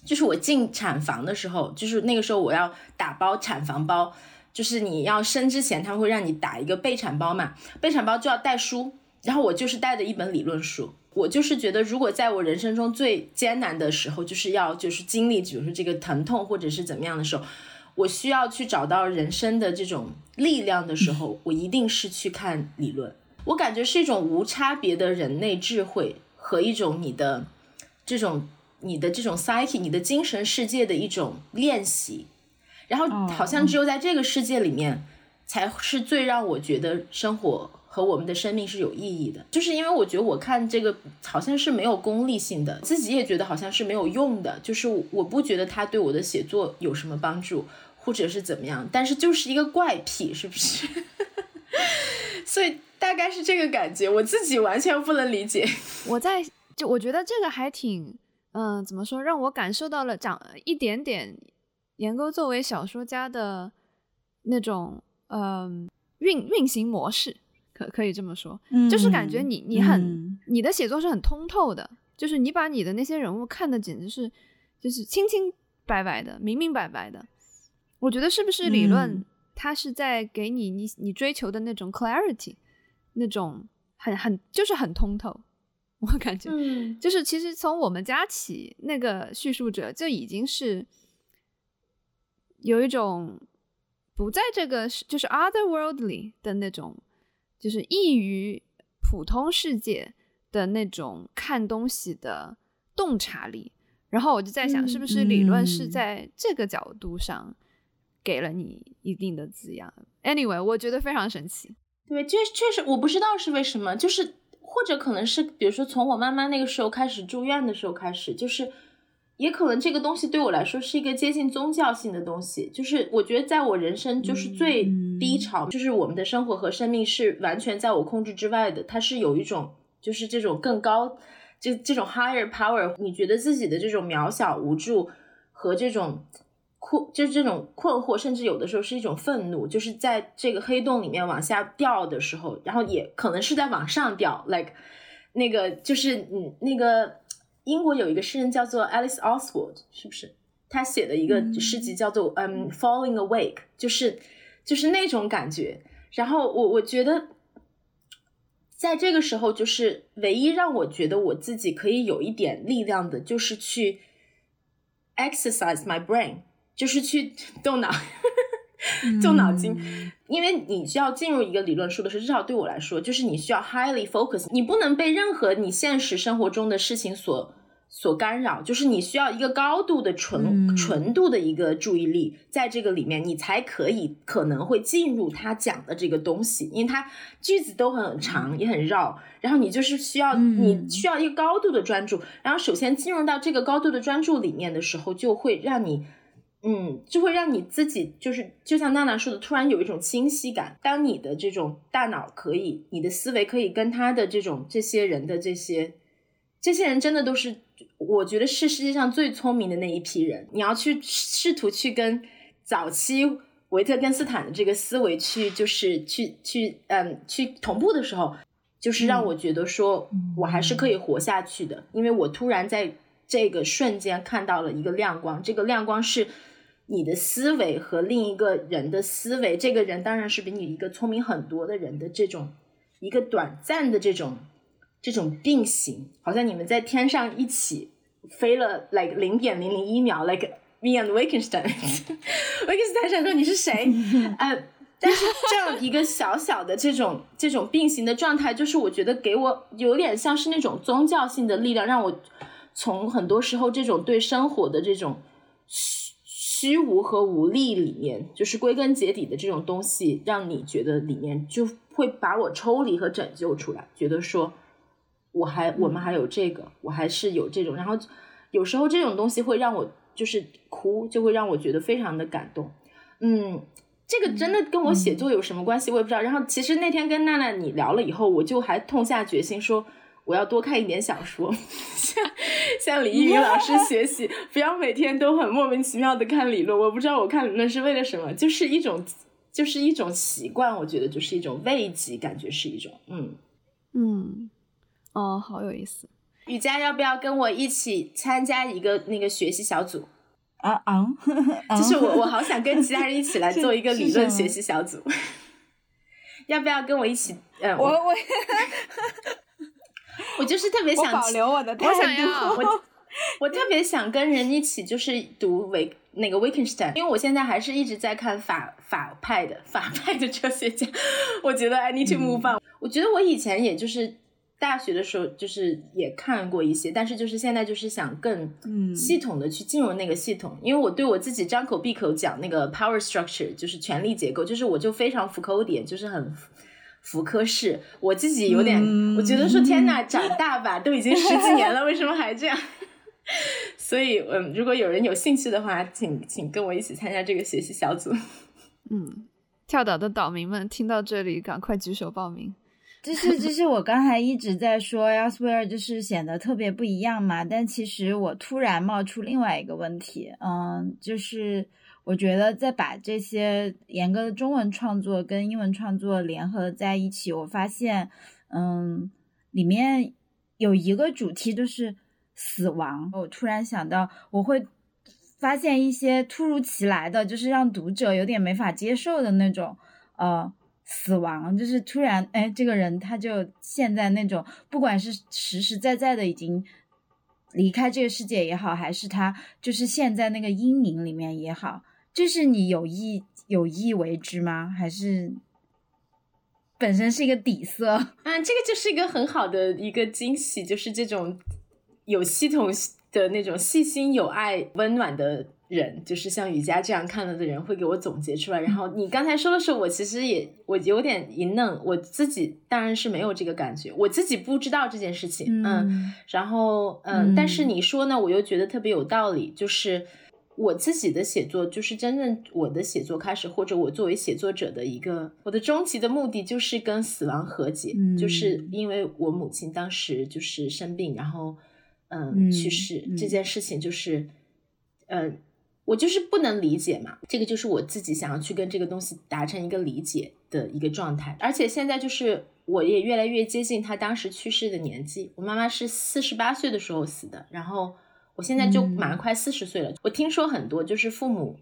就是我进产房的时候，就是那个时候我要打包产房包，就是你要生之前他会让你打一个备产包嘛，备产包就要带书，然后我就是带着一本理论书。我就是觉得如果在我人生中最艰难的时候，就是要就是经历，比如说这个疼痛或者是怎么样的时候。我需要去找到人生的这种力量的时候，我一定是去看理论。我感觉是一种无差别的人类智慧和一种你的这种你的这种 psyche 你的精神世界的一种练习，然后好像只有在这个世界里面才是最让我觉得生活和我们的生命是有意义的。就是因为我觉得我看这个好像是没有功利性的，自己也觉得好像是没有用的，就是我不觉得它对我的写作有什么帮助，或者是怎么样，但是就是一个怪癖，是不是？所以大概是这个感觉，我自己完全不能理解。我在就我觉得这个还挺，嗯，怎么说，让我感受到了长一点点严哥作为小说家的那种，嗯，运运行模式，可可以这么说，就是感觉你你很你的写作是很通透的，就是你把你的那些人物看的简直是就是清清白白的、明明白白的。我觉得是不是理论？他是在给你你你追求的那种 clarity，那种很很就是很通透，我感觉，就是其实从我们家起，那个叙述者就已经是有一种不在这个就是 otherworldly 的那种，就是异于普通世界的那种看东西的洞察力。然后我就在想，是不是理论是在这个角度上？给了你一定的滋养。Anyway，我觉得非常神奇。对，确确实，我不知道是为什么，就是或者可能是，比如说从我妈妈那个时候开始住院的时候开始，就是也可能这个东西对我来说是一个接近宗教性的东西。就是我觉得在我人生就是最低潮，就是我们的生活和生命是完全在我控制之外的。它是有一种就是这种更高，就这种 higher power，你觉得自己的这种渺小无助和这种。困就是这种困惑，甚至有的时候是一种愤怒，就是在这个黑洞里面往下掉的时候，然后也可能是在往上掉，like 那个就是嗯，那个英国有一个诗人叫做 Alice Oswald，是不是？他写的一个诗集叫做嗯 Falling Awake，就是就是那种感觉。然后我我觉得，在这个时候，就是唯一让我觉得我自己可以有一点力量的，就是去 exercise my brain。就是去动脑，动脑筋，因为你需要进入一个理论书的时候，至少对我来说，就是你需要 highly focus，你不能被任何你现实生活中的事情所所干扰，就是你需要一个高度的纯纯度的一个注意力，在这个里面，你才可以可能会进入他讲的这个东西，因为他句子都很长也很绕，然后你就是需要你需要一个高度的专注，然后首先进入到这个高度的专注里面的时候，就会让你。嗯，就会让你自己就是，就像娜娜说的，突然有一种清晰感。当你的这种大脑可以，你的思维可以跟他的这种这些人的这些，这些人真的都是，我觉得是世界上最聪明的那一批人。你要去试图去跟早期维特根斯坦的这个思维去，就是去去嗯去同步的时候，就是让我觉得说我还是可以活下去的，因为我突然在这个瞬间看到了一个亮光，这个亮光是。你的思维和另一个人的思维，这个人当然是比你一个聪明很多的人的这种一个短暂的这种这种并行，好像你们在天上一起飞了，like 零点零零一秒，like me and Wittgenstein，Wittgenstein 说你是谁？呃，但是这样一个小小的这种这种并行的状态，就是我觉得给我有点像是那种宗教性的力量，让我从很多时候这种对生活的这种。虚无和无力里面，就是归根结底的这种东西，让你觉得里面就会把我抽离和拯救出来，觉得说我还我们还有这个，我还是有这种。然后有时候这种东西会让我就是哭，就会让我觉得非常的感动。嗯，这个真的跟我写作有什么关系，我也不知道。然后其实那天跟娜娜你聊了以后，我就还痛下决心说。我要多看一点小说，向向李一鸣老师学习，不要每天都很莫名其妙的看理论。我不知道我看理论是为了什么，就是一种，就是一种习惯。我觉得就是一种慰藉，感觉是一种，嗯嗯，哦，好有意思。雨佳要不要跟我一起参加一个那个学习小组？啊啊，就是我我好想跟其他人一起来做一个理论学习小组，要不要跟我一起？嗯，我我。我就是特别想保留我的态度，我 我特别想跟人一起，就是读维那个 Wittgenstein，因为我现在还是一直在看法法派的法派的哲学家。我觉得 I need to move on。我觉得我以前也就是大学的时候，就是也看过一些，但是就是现在就是想更系统的去进入那个系统，因为我对我自己张口闭口讲那个 power structure，就是权力结构，就是我就非常福柯点，就是很。福柯式，我自己有点，我觉得说天呐，长大吧，都已经十几年了，为什么还这样？所以，嗯，如果有人有兴趣的话，请请跟我一起参加这个学习小组。嗯，跳岛的岛民们听到这里，赶快举手报名。就是，就是我刚才一直在说，Elsewhere 就是显得特别不一样嘛，但其实我突然冒出另外一个问题，嗯，就是。我觉得在把这些严格的中文创作跟英文创作联合在一起，我发现，嗯，里面有一个主题就是死亡。我突然想到，我会发现一些突如其来的，就是让读者有点没法接受的那种，呃，死亡，就是突然，哎，这个人他就现在那种，不管是实实在在的已经。离开这个世界也好，还是他就是陷在那个阴影里面也好。这是你有意有意为之吗？还是本身是一个底色？嗯，这个就是一个很好的一个惊喜，就是这种有系统的那种细心、有爱、温暖的人，就是像雨佳这样看了的人，会给我总结出来。然后你刚才说的时候，我其实也我有点一愣，我自己当然是没有这个感觉，我自己不知道这件事情。嗯，然后嗯，但是你说呢，我又觉得特别有道理，就是。我自己的写作就是真正我的写作开始，或者我作为写作者的一个我的终极的目的，就是跟死亡和解。就是因为我母亲当时就是生病，然后嗯去世这件事情，就是嗯我就是不能理解嘛。这个就是我自己想要去跟这个东西达成一个理解的一个状态。而且现在就是我也越来越接近他当时去世的年纪。我妈妈是四十八岁的时候死的，然后。我现在就马上快四十岁了。我听说很多就是父母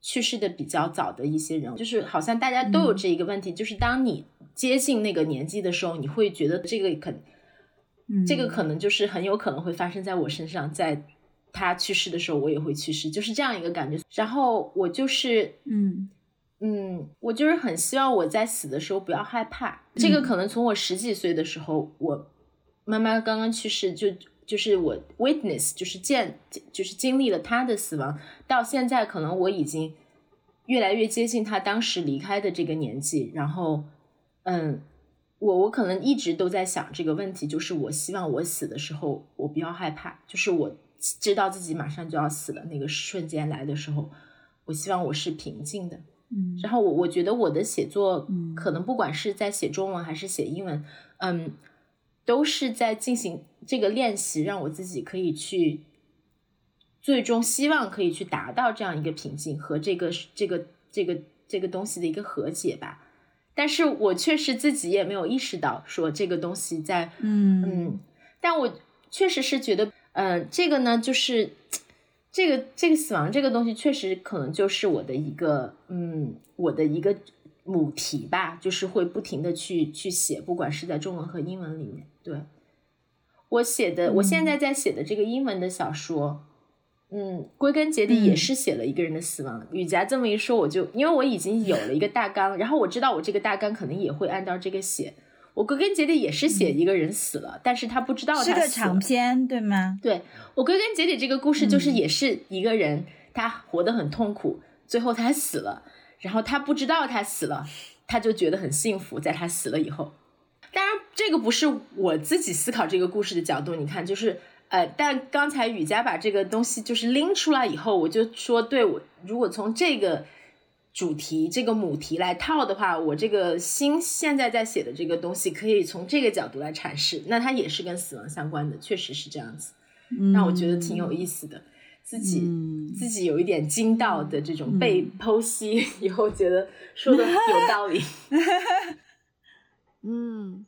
去世的比较早的一些人，就是好像大家都有这一个问题，就是当你接近那个年纪的时候，你会觉得这个可，这个可能就是很有可能会发生在我身上，在他去世的时候，我也会去世，就是这样一个感觉。然后我就是，嗯嗯，我就是很希望我在死的时候不要害怕。这个可能从我十几岁的时候，我妈妈刚刚去世就。就是我 witness，就是见，就是经历了他的死亡，到现在可能我已经越来越接近他当时离开的这个年纪。然后，嗯，我我可能一直都在想这个问题，就是我希望我死的时候我不要害怕，就是我知道自己马上就要死了那个瞬间来的时候，我希望我是平静的。嗯，然后我我觉得我的写作可能不管是在写中文还是写英文，嗯。都是在进行这个练习，让我自己可以去，最终希望可以去达到这样一个平静和这个这个这个这个东西的一个和解吧。但是我确实自己也没有意识到说这个东西在，嗯嗯，但我确实是觉得，嗯，这个呢，就是这个这个死亡这个东西，确实可能就是我的一个，嗯，我的一个。母题吧，就是会不停的去去写，不管是在中文和英文里面。对我写的，我现在在写的这个英文的小说，嗯，归根结底也是写了一个人的死亡。雨夹这么一说，我就因为我已经有了一个大纲，然后我知道我这个大纲可能也会按照这个写。我归根结底也是写一个人死了，但是他不知道他是个长篇，对吗？对我归根结底这个故事就是也是一个人，他活得很痛苦，最后他死了。然后他不知道他死了，他就觉得很幸福，在他死了以后。当然，这个不是我自己思考这个故事的角度。你看，就是呃，但刚才雨佳把这个东西就是拎出来以后，我就说，对我如果从这个主题、这个母题来套的话，我这个新现在在写的这个东西，可以从这个角度来阐释。那它也是跟死亡相关的，确实是这样子，让我觉得挺有意思的。自己自己有一点惊到的这种被剖析 以后，觉得说的有道理。嗯，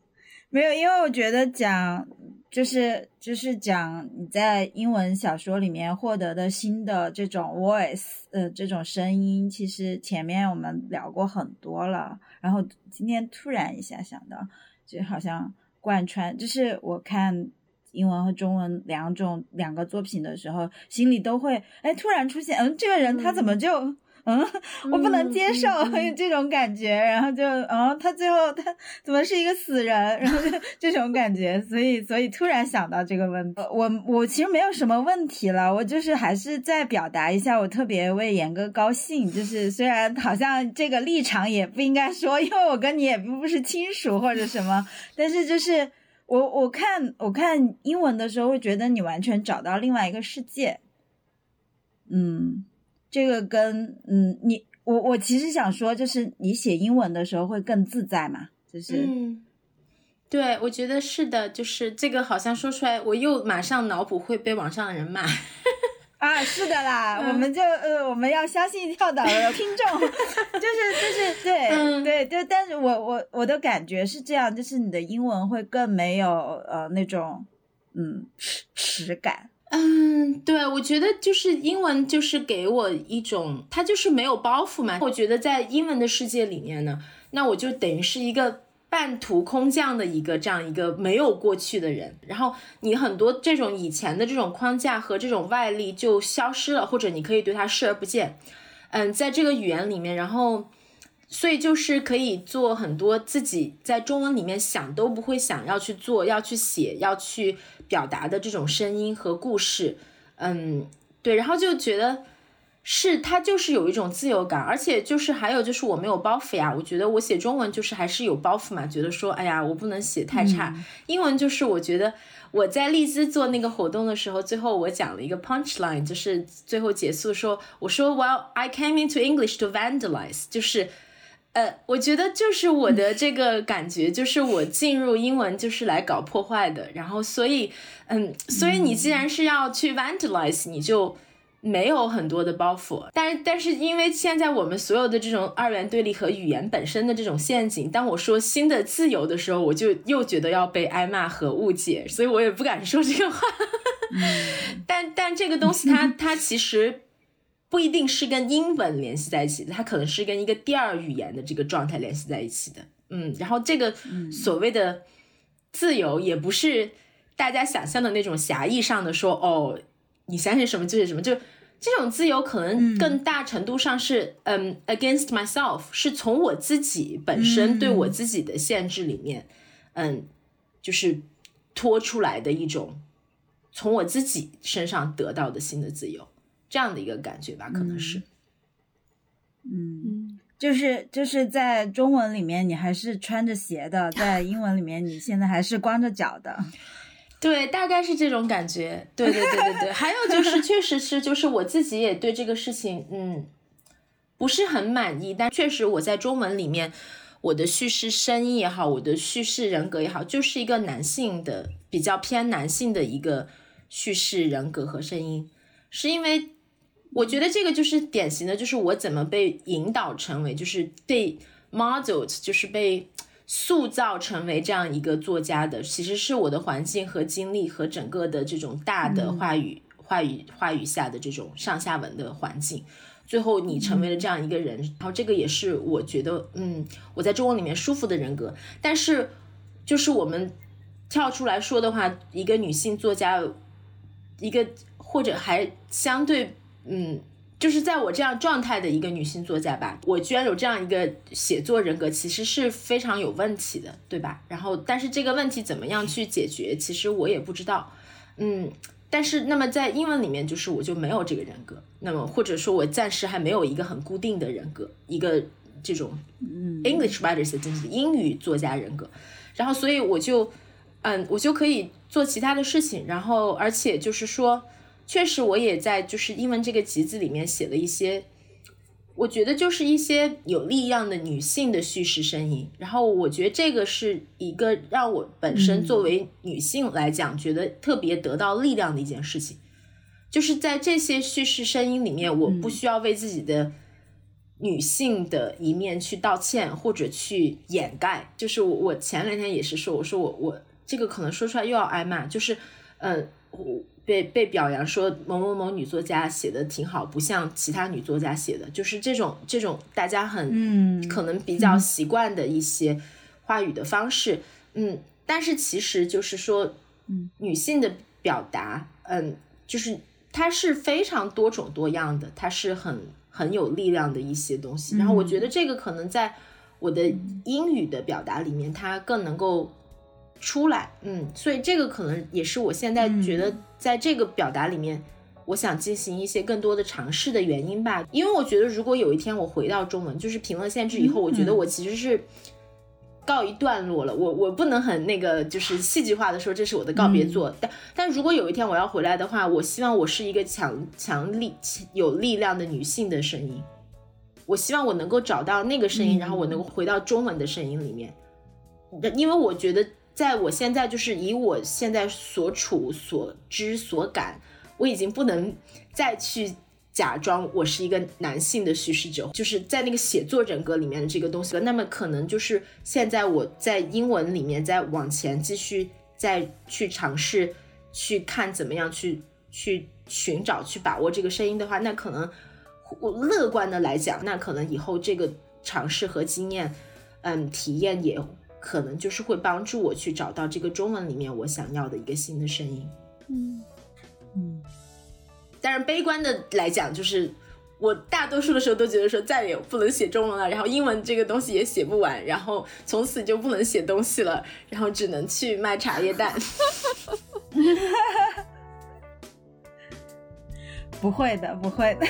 没有，因为我觉得讲就是就是讲你在英文小说里面获得的新的这种 voice，呃，这种声音，其实前面我们聊过很多了。然后今天突然一下想到，就好像贯穿，就是我看。英文和中文两种两个作品的时候，心里都会哎突然出现，嗯，这个人他怎么就。嗯，我不能接受这种感觉，然后就，嗯，他最后他怎么是一个死人，然后就这种感觉，所以所以突然想到这个问题，我我其实没有什么问题了，我就是还是在表达一下，我特别为严哥高兴，就是虽然好像这个立场也不应该说，因为我跟你也并不是亲属或者什么，但是就是我我看我看英文的时候会觉得你完全找到另外一个世界，嗯。这个跟嗯，你我我其实想说，就是你写英文的时候会更自在嘛？就是嗯，对，我觉得是的，就是这个好像说出来，我又马上脑补会被网上的人骂啊！是的啦，我们就呃，我们要相信跳岛的听众，就是就是对对对，但是我我我的感觉是这样，就是你的英文会更没有呃那种嗯实实感。嗯，对，我觉得就是英文，就是给我一种，它就是没有包袱嘛。我觉得在英文的世界里面呢，那我就等于是一个半途空降的一个这样一个没有过去的人。然后你很多这种以前的这种框架和这种外力就消失了，或者你可以对它视而不见。嗯，在这个语言里面，然后所以就是可以做很多自己在中文里面想都不会想要去做、要去写、要去。表达的这种声音和故事，嗯，对，然后就觉得是他就是有一种自由感，而且就是还有就是我没有包袱呀。我觉得我写中文就是还是有包袱嘛，觉得说哎呀我不能写太差。英文就是我觉得我在利兹做那个活动的时候，最后我讲了一个 punch line，就是最后结束说我说 Well I came into English to vandalize，就是。呃，我觉得就是我的这个感觉，就是我进入英文就是来搞破坏的，然后所以，嗯，所以你既然是要去 vandalize，你就没有很多的包袱。但是，但是因为现在我们所有的这种二元对立和语言本身的这种陷阱，当我说新的自由的时候，我就又觉得要被挨骂和误解，所以我也不敢说这个话。但但这个东西，它它其实。不一定是跟英文联系在一起的，它可能是跟一个第二语言的这个状态联系在一起的。嗯，然后这个所谓的自由，也不是大家想象的那种狭义上的说，哦，你相信什么就是什么，就这种自由可能更大程度上是，嗯，against myself，是从我自己本身对我自己的限制里面，嗯，就是拖出来的一种，从我自己身上得到的新的自由。这样的一个感觉吧，可能是，嗯，就是就是在中文里面你还是穿着鞋的，在英文里面你现在还是光着脚的，对，大概是这种感觉，对对对对对。还有就是，确实是，就是我自己也对这个事情，嗯，不是很满意，但确实我在中文里面，我的叙事声音也好，我的叙事人格也好，就是一个男性的，比较偏男性的一个叙事人格和声音，是因为。我觉得这个就是典型的，就是我怎么被引导成为，就是被 modeled，就是被塑造成为这样一个作家的，其实是我的环境和经历和整个的这种大的话语、话语、话语下的这种上下文的环境，最后你成为了这样一个人，然后这个也是我觉得，嗯，我在中文里面舒服的人格。但是，就是我们跳出来说的话，一个女性作家，一个或者还相对。嗯，就是在我这样状态的一个女性作家吧，我居然有这样一个写作人格，其实是非常有问题的，对吧？然后，但是这个问题怎么样去解决，其实我也不知道。嗯，但是那么在英文里面，就是我就没有这个人格，那么或者说我暂时还没有一个很固定的人格，一个这种 English writers 就是英语作家人格，然后所以我就嗯，我就可以做其他的事情，然后而且就是说。确实，我也在就是英文这个集子里面写了一些，我觉得就是一些有力量的女性的叙事声音。然后我觉得这个是一个让我本身作为女性来讲，觉得特别得到力量的一件事情。就是在这些叙事声音里面，我不需要为自己的女性的一面去道歉或者去掩盖。就是我我前两天也是说，我说我我这个可能说出来又要挨骂，就是呃我。被被表扬说某某某女作家写的挺好，不像其他女作家写的，就是这种这种大家很可能比较习惯的一些话语的方式，嗯，但是其实就是说，嗯，女性的表达，嗯，就是它是非常多种多样的，它是很很有力量的一些东西。然后我觉得这个可能在我的英语的表达里面，它更能够出来，嗯，所以这个可能也是我现在觉得在这个表达里面。我想进行一些更多的尝试的原因吧，因为我觉得如果有一天我回到中文，就是评论限制以后，我觉得我其实是告一段落了。我我不能很那个就是戏剧化的说这是我的告别作，但但如果有一天我要回来的话，我希望我是一个强强力有力量的女性的声音。我希望我能够找到那个声音，然后我能够回到中文的声音里面，因为我觉得在我现在就是以我现在所处所知所感。我已经不能再去假装我是一个男性的叙事者，就是在那个写作人格里面的这个东西了。那么可能就是现在我在英文里面再往前继续再去尝试去看怎么样去去寻找去把握这个声音的话，那可能我乐观的来讲，那可能以后这个尝试和经验，嗯，体验也可能就是会帮助我去找到这个中文里面我想要的一个新的声音，嗯。嗯，但是悲观的来讲，就是我大多数的时候都觉得说再也不能写中文了，然后英文这个东西也写不完，然后从此就不能写东西了，然后只能去卖茶叶蛋。不会的，不会的。